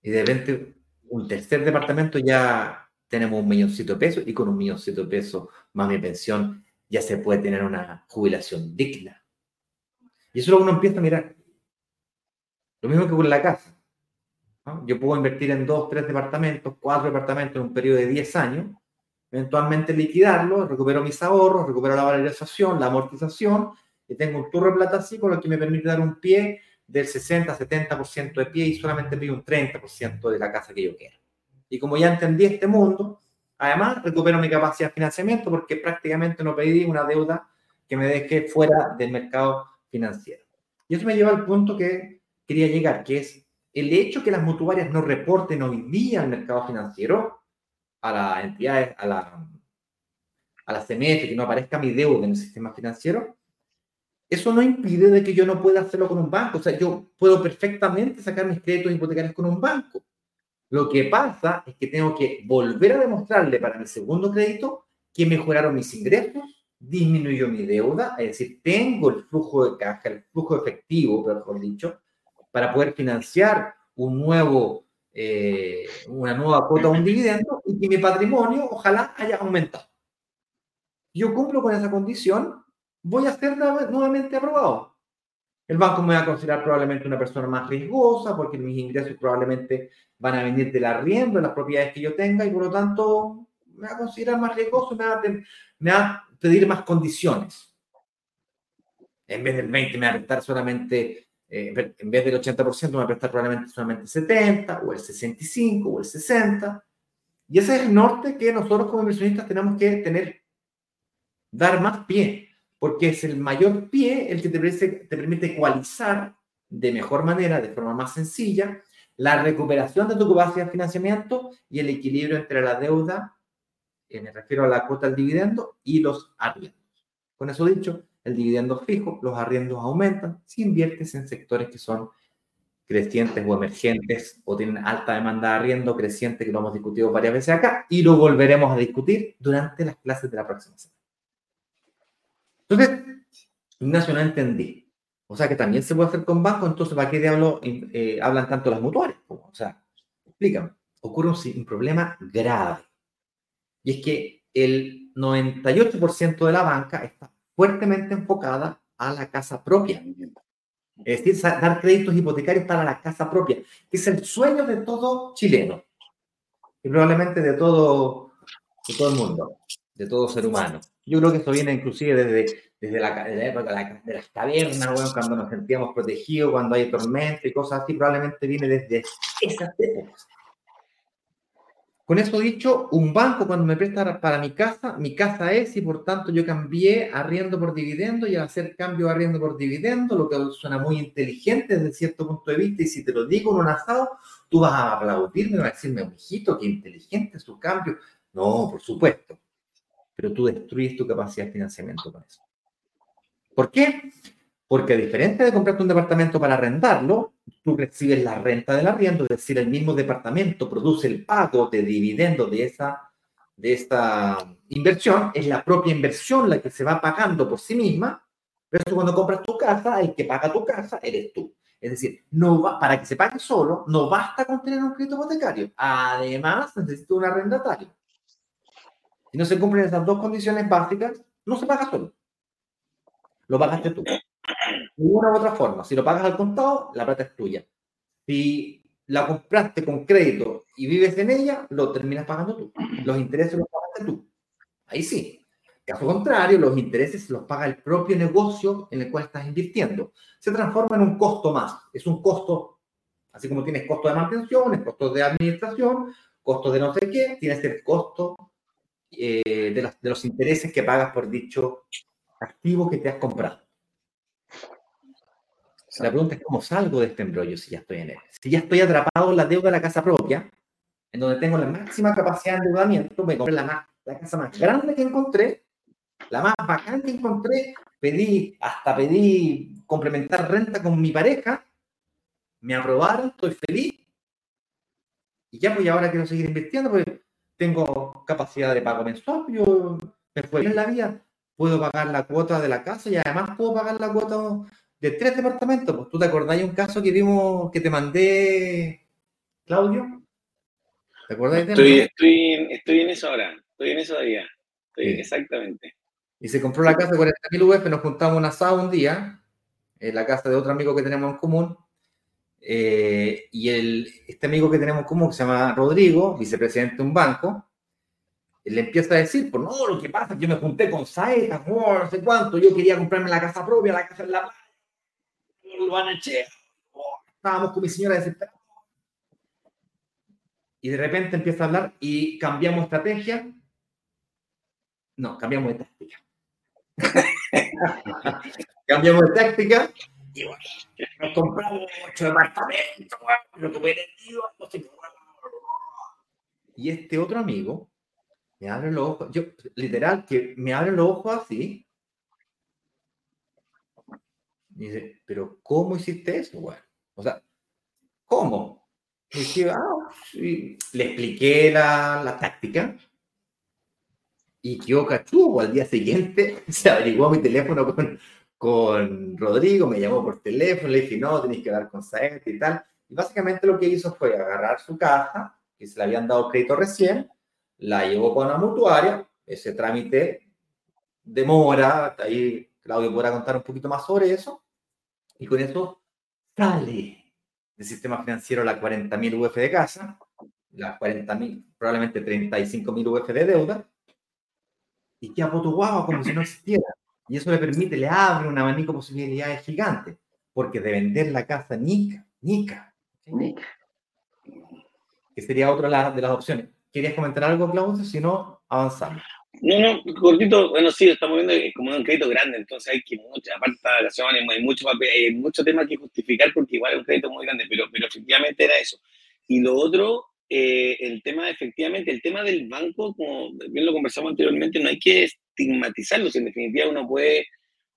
Y de repente, un tercer departamento ya tenemos un milloncito de pesos y con un milloncito de pesos más mi pensión ya se puede tener una jubilación digna. Y eso lo uno empieza a mirar. Lo mismo que con la casa. Yo puedo invertir en dos, tres departamentos, cuatro departamentos en un periodo de 10 años, eventualmente liquidarlo, recupero mis ahorros, recupero la valorización, la amortización, y tengo un turro de plata así con lo que me permite dar un pie del 60-70% de pie y solamente pido un 30% de la casa que yo quiero. Y como ya entendí este mundo, además recupero mi capacidad de financiamiento porque prácticamente no pedí una deuda que me deje fuera del mercado financiero. Y eso me lleva al punto que quería llegar, que es el hecho que las mutuarias no reporten hoy día al mercado financiero, a las entidades, a la, a CMF, que no aparezca mi deuda en el sistema financiero, eso no impide de que yo no pueda hacerlo con un banco. O sea, yo puedo perfectamente sacar mis créditos hipotecarios con un banco. Lo que pasa es que tengo que volver a demostrarle para mi segundo crédito que mejoraron mis ingresos, disminuyó mi deuda, es decir, tengo el flujo de caja, el flujo efectivo, mejor dicho, para poder financiar un nuevo, eh, una nueva cuota un dividendo y que mi patrimonio ojalá haya aumentado. Yo cumplo con esa condición, voy a ser nuevamente aprobado. El banco me va a considerar probablemente una persona más riesgosa porque mis ingresos probablemente van a venir del arriendo de las propiedades que yo tenga y por lo tanto me va a considerar más riesgoso, me va a, me va a pedir más condiciones. En vez del 20 me va a prestar solamente eh, en vez del 80% me va a prestar probablemente solamente 70 o el 65 o el 60. Y ese es el norte que nosotros como inversionistas tenemos que tener, dar más pie, porque es el mayor pie el que te, te permite ecualizar de mejor manera, de forma más sencilla, la recuperación de tu capacidad de financiamiento y el equilibrio entre la deuda, eh, me refiero a la cuota del dividendo, y los arriendos. Con eso dicho, el dividendo fijo, los arriendos aumentan si inviertes en sectores que son crecientes o emergentes o tienen alta demanda de arriendo creciente, que lo hemos discutido varias veces acá y lo volveremos a discutir durante las clases de la próxima semana. Entonces, Ignacio, no entendí. O sea, que también se puede hacer con bancos, entonces, ¿para qué diablos eh, hablan tanto las mutuales? O sea, explícame. Ocurre un problema grave. Y es que el 98% de la banca está fuertemente enfocada a la casa propia. Es decir, dar créditos hipotecarios para la casa propia, que es el sueño de todo chileno y probablemente de todo, de todo el mundo, de todo ser humano. Yo creo que esto viene inclusive desde, desde la, época de las cavernas, cuando nos sentíamos protegidos, cuando hay tormenta y cosas así, probablemente viene desde esas épocas. Con eso dicho, un banco cuando me presta para mi casa, mi casa es y por tanto yo cambié arriendo por dividendo y al hacer cambio arriendo por dividendo, lo que suena muy inteligente desde cierto punto de vista y si te lo digo en un asado, tú vas a aplaudirme, vas a decirme, hijito, qué inteligente es tu cambio. No, por supuesto, pero tú destruyes tu capacidad de financiamiento con eso. ¿Por qué? Porque a diferencia de comprarte un departamento para arrendarlo, tú recibes la renta del arriendo, es decir, el mismo departamento produce el pago de dividendos de esa de esta inversión, es la propia inversión la que se va pagando por sí misma, pero cuando compras tu casa, el que paga tu casa eres tú. Es decir, no va, para que se pague solo, no basta con tener un crédito hipotecario. Además, necesito un arrendatario. Si no se cumplen esas dos condiciones básicas, no se paga solo. Lo pagaste tú. De una u otra forma. Si lo pagas al contado, la plata es tuya. Si la compraste con crédito y vives en ella, lo terminas pagando tú. Los intereses los pagaste tú. Ahí sí. Caso contrario, los intereses los paga el propio negocio en el cual estás invirtiendo. Se transforma en un costo más. Es un costo, así como tienes costo de mantención, costos de administración, costos de no sé qué, tienes el costo eh, de, los, de los intereses que pagas por dicho activo que te has comprado. La pregunta es cómo salgo de este embrollo si ya estoy en él. Si ya estoy atrapado en la deuda de la casa propia, en donde tengo la máxima capacidad de endeudamiento, me compré la, la casa más grande que encontré, la más bacán que encontré, pedí, hasta pedí complementar renta con mi pareja, me aprobaron, estoy feliz, y ya pues ahora quiero seguir invirtiendo, porque tengo capacidad de pago mensual, yo me fue en la vida, puedo pagar la cuota de la casa y además puedo pagar la cuota de tres departamentos. Pues tú te acordás de un caso que vimos que te mandé, Claudio. ¿Te acordás de estoy, estoy, estoy, en eso ahora, estoy en eso todavía. Estoy, Exactamente. Y se compró la casa de 40.000 UF, nos juntamos un asado un día, en la casa de otro amigo que tenemos en común. Eh, y el, este amigo que tenemos en común, que se llama Rodrigo, vicepresidente de un banco, le empieza a decir, pues no, lo que pasa es que yo me junté con Saeta, no sé cuánto, yo quería comprarme la casa propia, la casa en la estábamos con mi señora desesperada. Y de repente empieza a hablar y cambiamos estrategia. No, cambiamos de táctica. cambiamos de táctica y este otro amigo me abre los ojos, yo, literal, que me abre los ojos así y dice, pero ¿cómo hiciste eso? Bueno, o sea, ¿cómo? Ah, le expliqué la, la táctica y quedó cachugo. Al día siguiente se averiguó mi teléfono con, con Rodrigo, me llamó por teléfono, le dije, no, tenéis que hablar con Saet y tal. Y básicamente lo que hizo fue agarrar su caja, que se le habían dado crédito recién, la llevó con la mutuaria, ese trámite demora, ahí Claudio podrá contar un poquito más sobre eso, y con eso sale del sistema financiero la 40.000 UF de casa, las 40.000, probablemente 35.000 UF de deuda, y queda guagua como si no existiera. Y eso le permite, le abre un abanico de posibilidades gigantes, porque de vender la casa Nica, Nica, Nica. que sería otra de las opciones. ¿Querías comentar algo, Claudio? Si no, avanzamos. No, no, cortito, bueno, sí, estamos viendo que como un crédito grande, entonces hay que mucha, aparte de la hay mucho papel, hay mucho tema que justificar porque igual es un crédito muy grande, pero, pero efectivamente era eso. Y lo otro, eh, el tema, efectivamente, el tema del banco, como bien lo conversamos anteriormente, no hay que estigmatizarlo, en definitiva uno puede,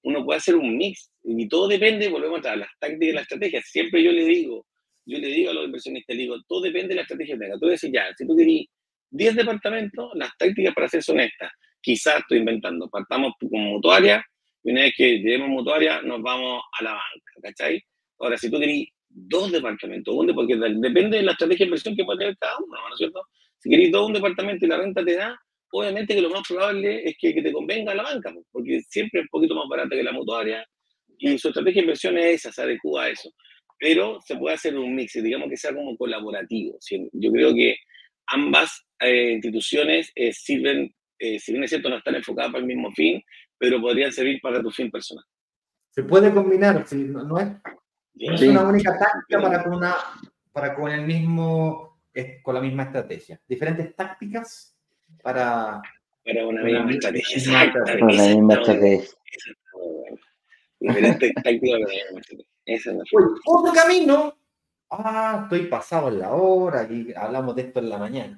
uno puede hacer un mix, y todo depende, volvemos a las tácticas y las estrategias. Siempre yo le digo, yo le digo a los inversionistas, le digo, todo depende de la estrategia que tenga. Tú decís, ya, si tú querís 10 departamentos, las tácticas para ser honestas, quizás estoy inventando, partamos como mutuaria y una vez que lleguemos mutuaria nos vamos a la banca, ¿cachai? Ahora, si tú querés dos departamentos, un porque depende de la estrategia de inversión que puede tener cada uno, ¿no es cierto? Si querés dos un departamento y la renta te da, obviamente que lo más probable es que, que te convenga la banca, porque siempre es un poquito más barata que la mutuaria y su estrategia de inversión es esa, se adecua a eso. Pero se puede hacer un mix, digamos que sea como colaborativo. Yo creo que ambas eh, instituciones eh, sirven, eh, si bien es cierto, no están enfocadas para el mismo fin, pero podrían servir para tu fin personal. Se puede combinar, no, es, una única táctica para con, una, para con el mismo, con la misma estrategia. Diferentes tácticas para... Para una misma estrategia. Para la misma estrategia. Otro camino Ah, estoy pasado en la hora, y hablamos de esto en la mañana.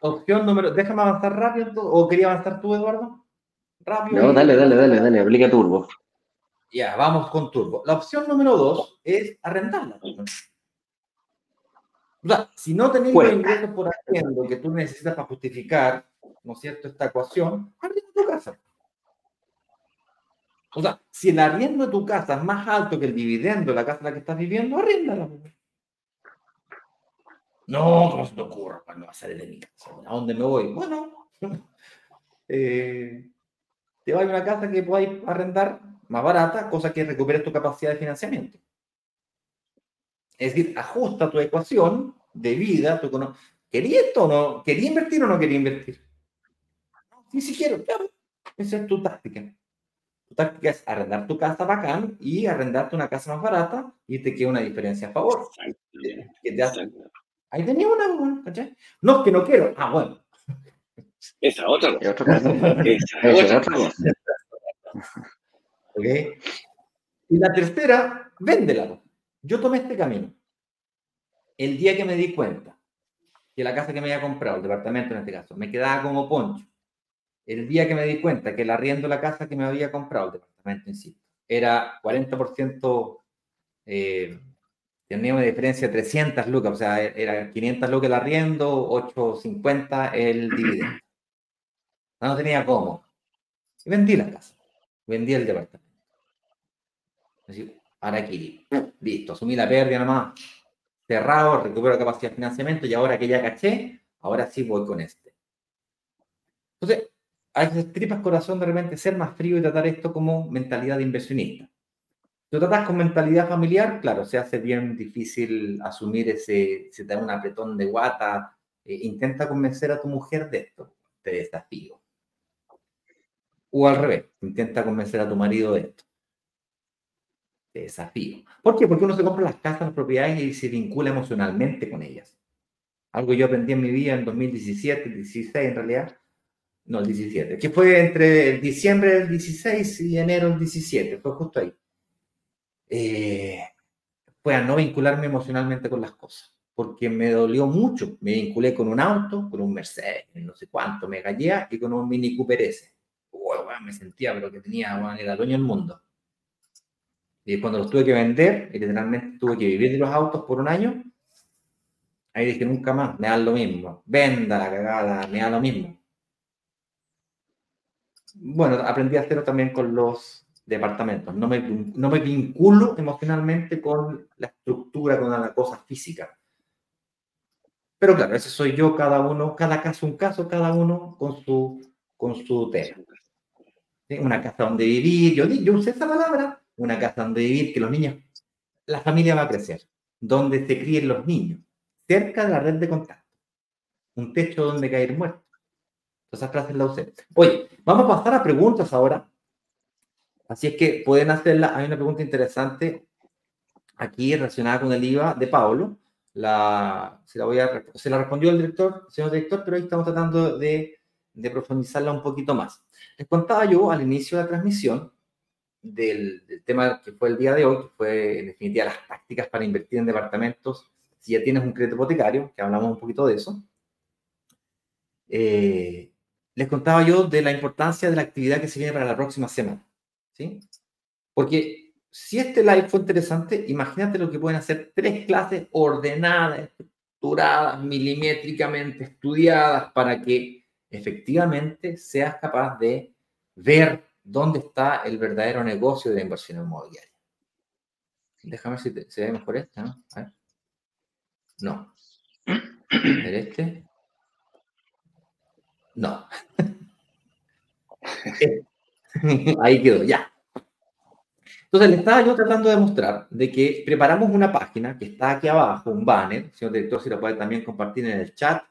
Opción número, déjame avanzar rápido, ¿o quería avanzar tú, Eduardo? rápido. No, dale, dale, dale, dale, aplica turbo. Ya, vamos con turbo. La opción número dos es arrendarla. O sea, si no tenés los ingresos por haciendo que tú necesitas para justificar, ¿no es cierto?, esta ecuación, arrienda tu casa. O sea, si el arriendo de tu casa es más alto que el dividendo de la casa en la que estás viviendo, arriéndala. No, ¿cómo se te ocurre? No va a salir de mi casa. ¿A dónde me voy? Bueno, eh, te vas a una casa que puedas arrendar más barata, cosa que recuperes tu capacidad de financiamiento. Es decir, ajusta tu ecuación de vida. Tu ¿Quería esto o no? ¿Quería invertir o no quería invertir? Ni siquiera. Esa es tu táctica. Tu táctica es arrendar tu casa bacán y arrendarte una casa más barata y te queda una diferencia a favor. Ahí tenía una, ¿cachai? No, que no quiero. Ah, bueno. Esa otra Esa otra cosa. ¿Ok? Y la tercera, véndela. Yo tomé este camino. El día que me di cuenta que la casa que me había comprado, el departamento en este caso, me quedaba como poncho. El día que me di cuenta que el arriendo de la casa que me había comprado, el departamento en sí, era 40%, eh, tenía una diferencia de 300 lucas, o sea, era 500 lucas el arriendo, 850 el dividendo. No tenía cómo. Y vendí la casa, vendí el departamento. Así, para aquí, listo, asumí la pérdida nomás, cerrado, recupero capacidad de financiamiento y ahora que ya caché, ahora sí voy con este. Entonces, hay que tripas corazón de repente ser más frío y tratar esto como mentalidad de inversionista. Si lo tratas con mentalidad familiar, claro, se hace bien difícil asumir ese, se te da un apretón de guata. Eh, intenta convencer a tu mujer de esto, te desafío. O al revés, intenta convencer a tu marido de esto. Te desafío. ¿Por qué? Porque uno se compra las casas, las propiedades y se vincula emocionalmente con ellas. Algo yo aprendí en mi vida en 2017, 16 en realidad, no, el 17, que fue entre diciembre del 16 y enero del 17, fue justo ahí. Eh, fue a no vincularme emocionalmente con las cosas, porque me dolió mucho. Me vinculé con un auto, con un Mercedes, no sé cuánto, me gallea, y con un Mini Cooper S. me sentía, pero que tenía, bueno, era dueño del mundo. Y cuando los tuve que vender, y literalmente tuve que vivir de los autos por un año, ahí dije, nunca más, me da lo mismo. Venda la cagada, me da lo mismo bueno, aprendí a hacerlo también con los departamentos. No me, no me vinculo emocionalmente con la estructura, con la cosa física. Pero claro, ese soy yo, cada uno, cada caso un caso, cada uno con su, con su tema. Una casa donde vivir, yo, yo usé esa palabra, una casa donde vivir, que los niños, la familia va a crecer, donde se críen los niños, cerca de la red de contacto, un techo donde caer muerto esas frases las usé. Oye, vamos a pasar a preguntas ahora. Así es que pueden hacerla. Hay una pregunta interesante aquí relacionada con el IVA de Pablo. La, se, la voy a, se la respondió el director, señor director, pero ahí estamos tratando de, de profundizarla un poquito más. Les contaba yo al inicio de la transmisión del, del, tema que fue el día de hoy, que fue en definitiva las tácticas para invertir en departamentos si ya tienes un crédito hipotecario, que hablamos un poquito de eso. Eh, les contaba yo de la importancia de la actividad que se viene para la próxima semana. ¿sí? Porque si este live fue interesante, imagínate lo que pueden hacer tres clases ordenadas, estructuradas, milimétricamente estudiadas para que efectivamente seas capaz de ver dónde está el verdadero negocio de la inversión inmobiliaria. Déjame ver si se ve mejor esta, ¿no? Ver. No. Este. No. Ahí quedó, ya. Entonces le estaba yo tratando de mostrar de que preparamos una página que está aquí abajo, un banner, señor director, si lo puede también compartir en el chat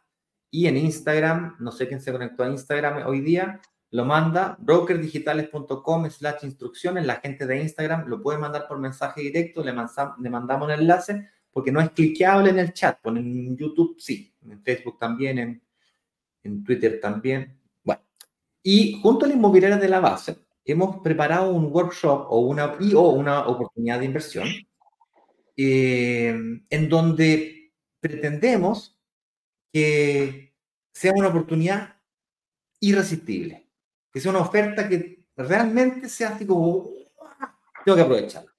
y en Instagram, no sé quién se conectó a Instagram hoy día, lo manda brokerdigitales.com slash instrucciones, la gente de Instagram lo puede mandar por mensaje directo, le, le mandamos un enlace porque no es cliqueable en el chat, en YouTube sí, en Facebook también, en, en Twitter también. Bueno, y junto a la inmobiliaria de la base, hemos preparado un workshop o una, o una oportunidad de inversión eh, en donde pretendemos que sea una oportunidad irresistible. Que sea una oferta que realmente sea así como, tengo que aprovecharla.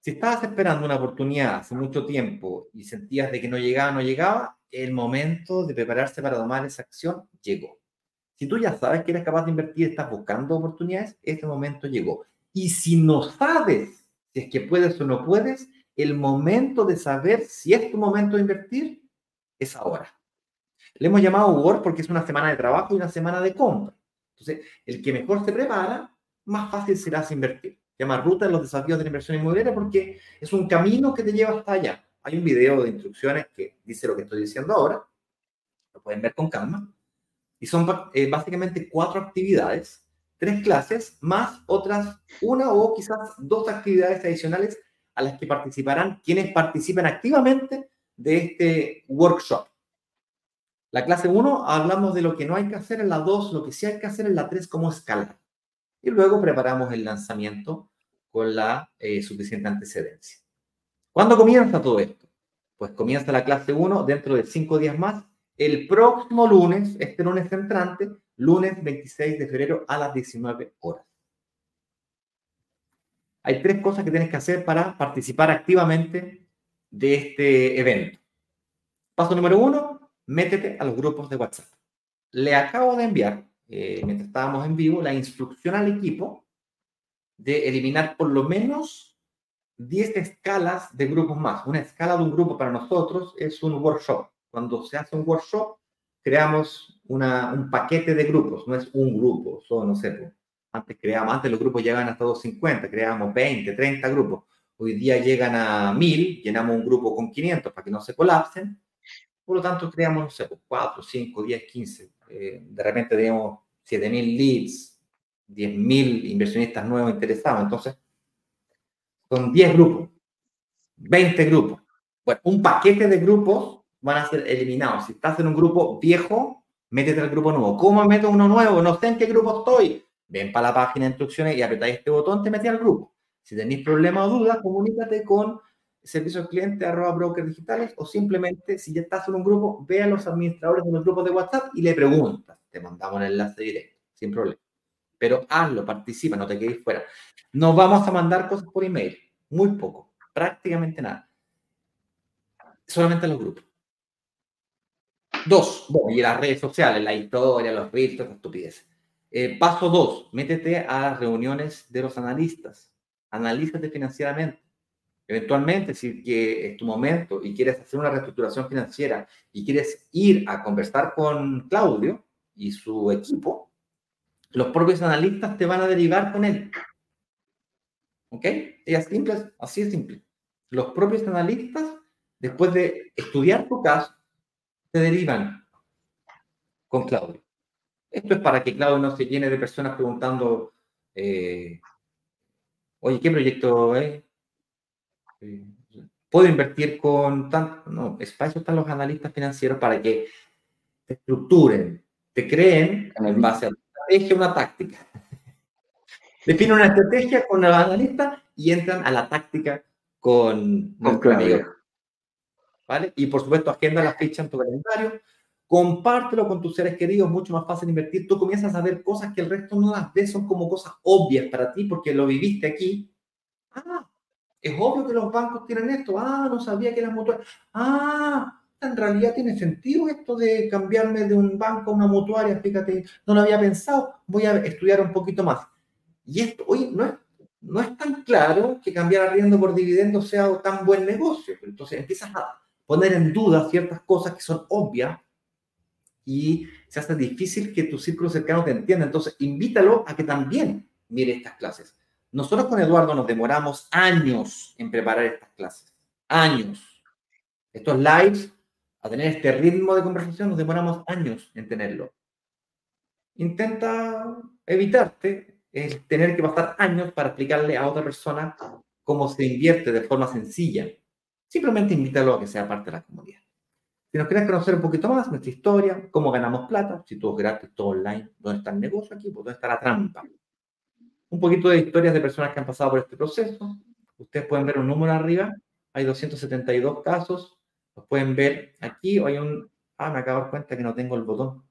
Si estabas esperando una oportunidad hace mucho tiempo y sentías de que no llegaba, no llegaba, el momento de prepararse para tomar esa acción llegó. Si tú ya sabes que eres capaz de invertir, estás buscando oportunidades, ese momento llegó. Y si no sabes si es que puedes o no puedes, el momento de saber si es tu momento de invertir es ahora. Le hemos llamado Word porque es una semana de trabajo y una semana de compra. Entonces, el que mejor se prepara, más fácil será invertir. Se llama Ruta de los Desafíos de la Inversión Inmobiliaria porque es un camino que te lleva hasta allá. Hay un video de instrucciones que dice lo que estoy diciendo ahora. Lo pueden ver con calma. Y son eh, básicamente cuatro actividades, tres clases, más otras una o quizás dos actividades adicionales a las que participarán quienes participen activamente de este workshop. La clase 1 hablamos de lo que no hay que hacer en la 2, lo que sí hay que hacer en la 3, cómo escalar. Y luego preparamos el lanzamiento con la eh, suficiente antecedencia. ¿Cuándo comienza todo esto? Pues comienza la clase 1 dentro de 5 días más, el próximo lunes, este lunes entrante, lunes 26 de febrero a las 19 horas. Hay tres cosas que tienes que hacer para participar activamente de este evento. Paso número uno, métete a los grupos de WhatsApp. Le acabo de enviar, eh, mientras estábamos en vivo, la instrucción al equipo de eliminar por lo menos 10 escalas de grupos más. Una escala de un grupo para nosotros es un workshop. Cuando se hace un workshop, creamos un paquete de grupos, no es un grupo, son, no sé, antes creamos, antes los grupos llegaban hasta 250, creábamos 20, 30 grupos. Hoy día llegan a 1000, llenamos un grupo con 500 para que no se colapsen por lo tanto, creamos, no sé, 4, 5, 10, 15. de repente tenemos 7.000 leads, 10.000 inversionistas nuevos interesados. Entonces, son 10 grupos, 20 grupos. Bueno, un paquete de grupos van a ser eliminados. Si estás en un grupo viejo, métete al grupo nuevo. ¿Cómo meto uno nuevo? No sé en qué grupo estoy. Ven para la página de instrucciones y apretáis este botón, te metí al grupo. Si tenéis problemas o dudas, comunícate con servicio al cliente arroba brokers digitales o simplemente si ya estás en un grupo, ve a los administradores de los grupos de WhatsApp y le preguntas. Te mandamos el enlace directo, sin problema. Pero hazlo, participa, no te quedes fuera. Nos vamos a mandar cosas por email, muy poco, prácticamente nada. Solamente en los grupos. Dos, y las redes sociales, la historia, los reels, las estupideces. Eh, paso dos, métete a reuniones de los analistas. Analízate financieramente Eventualmente, si es tu momento y quieres hacer una reestructuración financiera y quieres ir a conversar con Claudio y su equipo, los propios analistas te van a derivar con él. ¿Ok? Es simple, así es simple. Los propios analistas, después de estudiar tu caso, te derivan con Claudio. Esto es para que Claudio no se llene de personas preguntando, eh, oye, ¿qué proyecto es? Puedo invertir con tanto, no, espacio están los analistas financieros para que te estructuren, te creen en base a una estrategia, una táctica. Definen una estrategia con el analista y entran a la táctica con nuestro amigo. ¿Vale? Y por supuesto, agenda la fecha en tu calendario, compártelo con tus seres queridos, mucho más fácil invertir. Tú comienzas a ver cosas que el resto no las ves, son como cosas obvias para ti porque lo viviste aquí. Ah, es obvio que los bancos tienen esto. Ah, no sabía que eran mutuarias. Ah, en realidad tiene sentido esto de cambiarme de un banco a una mutuaria. Fíjate, no lo había pensado. Voy a estudiar un poquito más. Y esto, oye, no es, no es tan claro que cambiar arriendo por dividendo sea tan buen negocio. Entonces empiezas a poner en duda ciertas cosas que son obvias y se hace difícil que tu círculo cercano te entienda. Entonces, invítalo a que también mire estas clases. Nosotros con Eduardo nos demoramos años en preparar estas clases. Años. Estos lives, a tener este ritmo de conversación, nos demoramos años en tenerlo. Intenta evitarte el tener que pasar años para explicarle a otra persona cómo se invierte de forma sencilla. Simplemente invítalo a que sea parte de la comunidad. Si nos quieres conocer un poquito más, nuestra historia, cómo ganamos plata, si todo es gratis, todo online, ¿dónde está el negocio aquí? ¿Dónde está la trampa? Un poquito de historias de personas que han pasado por este proceso. Ustedes pueden ver un número arriba, hay 272 casos, los pueden ver aquí, hay un, ah, me acabo de dar cuenta que no tengo el botón,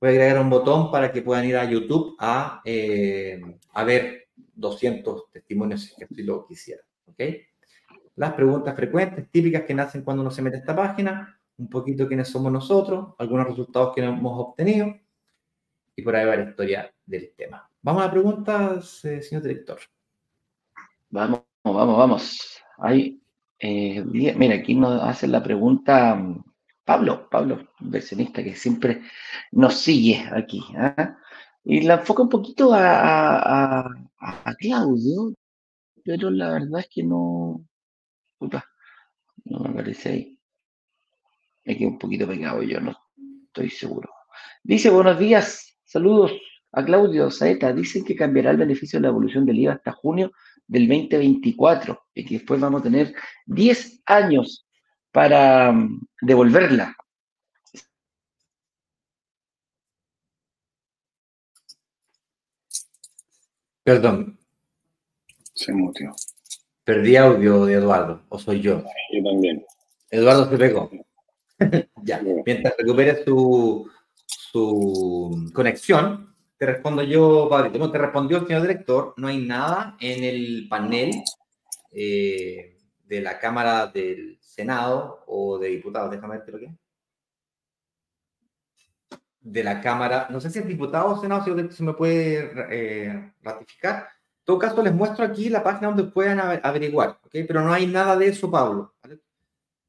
voy a agregar un botón para que puedan ir a YouTube a, eh, a ver 200 testimonios si así lo quisieran. ¿ok? Las preguntas frecuentes, típicas que nacen cuando uno se mete a esta página, un poquito quiénes somos nosotros, algunos resultados que hemos obtenido y por ahí va la historia del tema. Vamos a preguntas, eh, señor director. Vamos, vamos, vamos. Ahí, eh, mira, aquí nos hace la pregunta mm, Pablo, Pablo, inversionista que siempre nos sigue aquí. ¿ah? Y la enfoca un poquito a, a, Claudio, pero la verdad es que no. no me aparece ahí. Me quedé un poquito pegado yo, no estoy seguro. Dice, buenos días, saludos a Claudio Saeta. Dicen que cambiará el beneficio de la evolución del IVA hasta junio del 2024 y que después vamos a tener 10 años para mm, devolverla. Perdón. Se mutió. Perdí audio de Eduardo, o soy yo. Yo también. Eduardo se pegó. ya, mientras recupere su, su conexión, te respondo yo, Pablito. No, te respondió el señor director. No hay nada en el panel eh, de la Cámara del Senado o de Diputados. Déjame ver lo que De la Cámara, no sé si es diputado o senado, si se me puede eh, ratificar. En todo caso, les muestro aquí la página donde puedan averiguar, ¿ok? Pero no hay nada de eso, Pablo.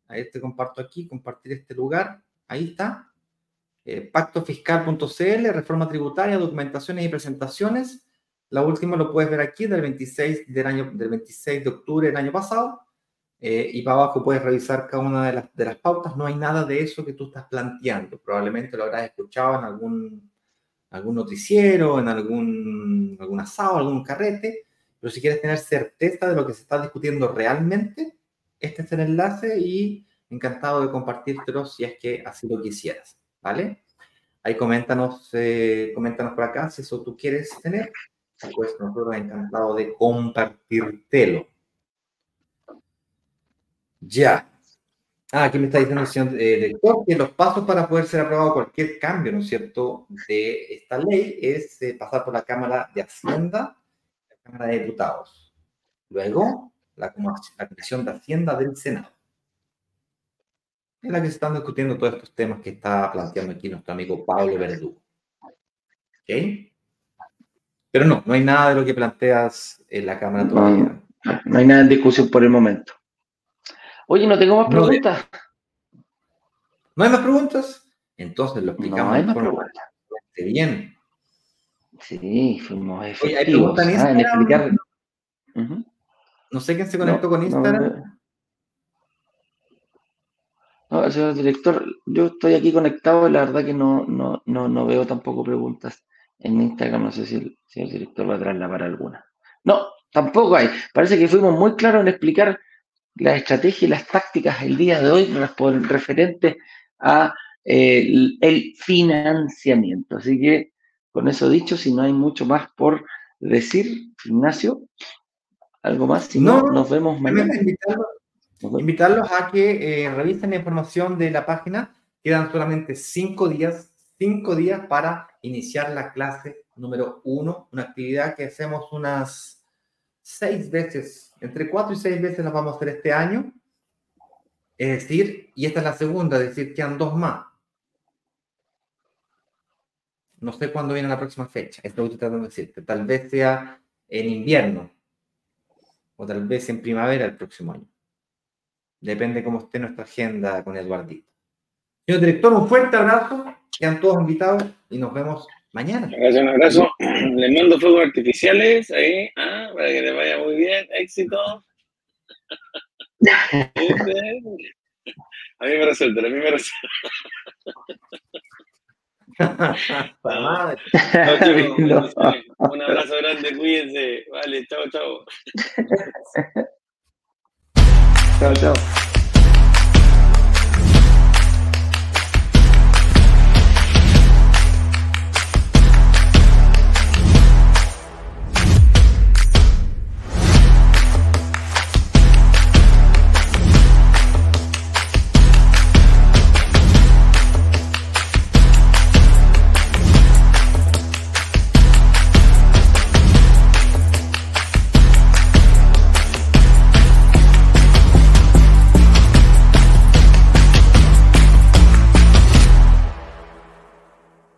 Ahí te comparto aquí, compartir este lugar. Ahí está eh, pactofiscal.cl, reforma tributaria, documentaciones y presentaciones. La última lo puedes ver aquí del 26, del año, del 26 de octubre del año pasado. Eh, y para abajo puedes revisar cada una de las, de las pautas. No hay nada de eso que tú estás planteando. Probablemente lo habrás escuchado en algún, algún noticiero, en algún, algún asado, algún carrete. Pero si quieres tener certeza de lo que se está discutiendo realmente, este es el enlace y encantado de compartírtelo si es que así lo quisieras. ¿Vale? Ahí coméntanos, eh, coméntanos por acá si eso tú quieres tener. Pues nosotros encantado de compartírtelo. Ya. Ah, aquí me está diciendo el señor eh, director que los pasos para poder ser aprobado cualquier cambio, ¿no es cierto?, de esta ley es eh, pasar por la Cámara de Hacienda, la Cámara de Diputados. Luego, la Comisión de Hacienda del Senado en la que se están discutiendo todos estos temas que está planteando aquí nuestro amigo Pablo Verdugo. ¿Ok? Pero no, no hay nada de lo que planteas en la Cámara todavía. No, hay nada en discusión por el momento. Oye, no tengo más preguntas. ¿No hay más preguntas? Entonces lo explicamos. No hay más preguntas. Bien. Sí, fuimos efectivos Oye, ¿hay en explicar. No sé quién se conectó con Instagram. No, señor director, yo estoy aquí conectado y la verdad que no, no, no, veo tampoco preguntas en Instagram. No sé si el señor director va a traerla para alguna. No, tampoco hay. Parece que fuimos muy claros en explicar la estrategia y las tácticas el día de hoy referente a eh, el, financiamiento. Así que, con eso dicho, si no hay mucho más por decir, Ignacio, algo más, si no, nos vemos mañana. Invitarlos a que eh, revisen la información de la página. Quedan solamente cinco días, cinco días para iniciar la clase número uno, una actividad que hacemos unas seis veces, entre cuatro y seis veces la vamos a hacer este año. Es decir, y esta es la segunda, es decir, quedan dos más. No sé cuándo viene la próxima fecha, esto lo que estoy tratando de decirte. Tal vez sea en invierno o tal vez en primavera el próximo año. Depende cómo esté nuestra agenda con Eduardito. Señor director, un fuerte abrazo. Quedan todos invitados y nos vemos mañana. Gracias, un abrazo. Les mando fuegos artificiales ahí, ah, para que les vaya muy bien. Éxito. a mí me resulta, a mí me resulta. Un abrazo grande, cuídense. Vale, chao, chao. Tchau, tchau.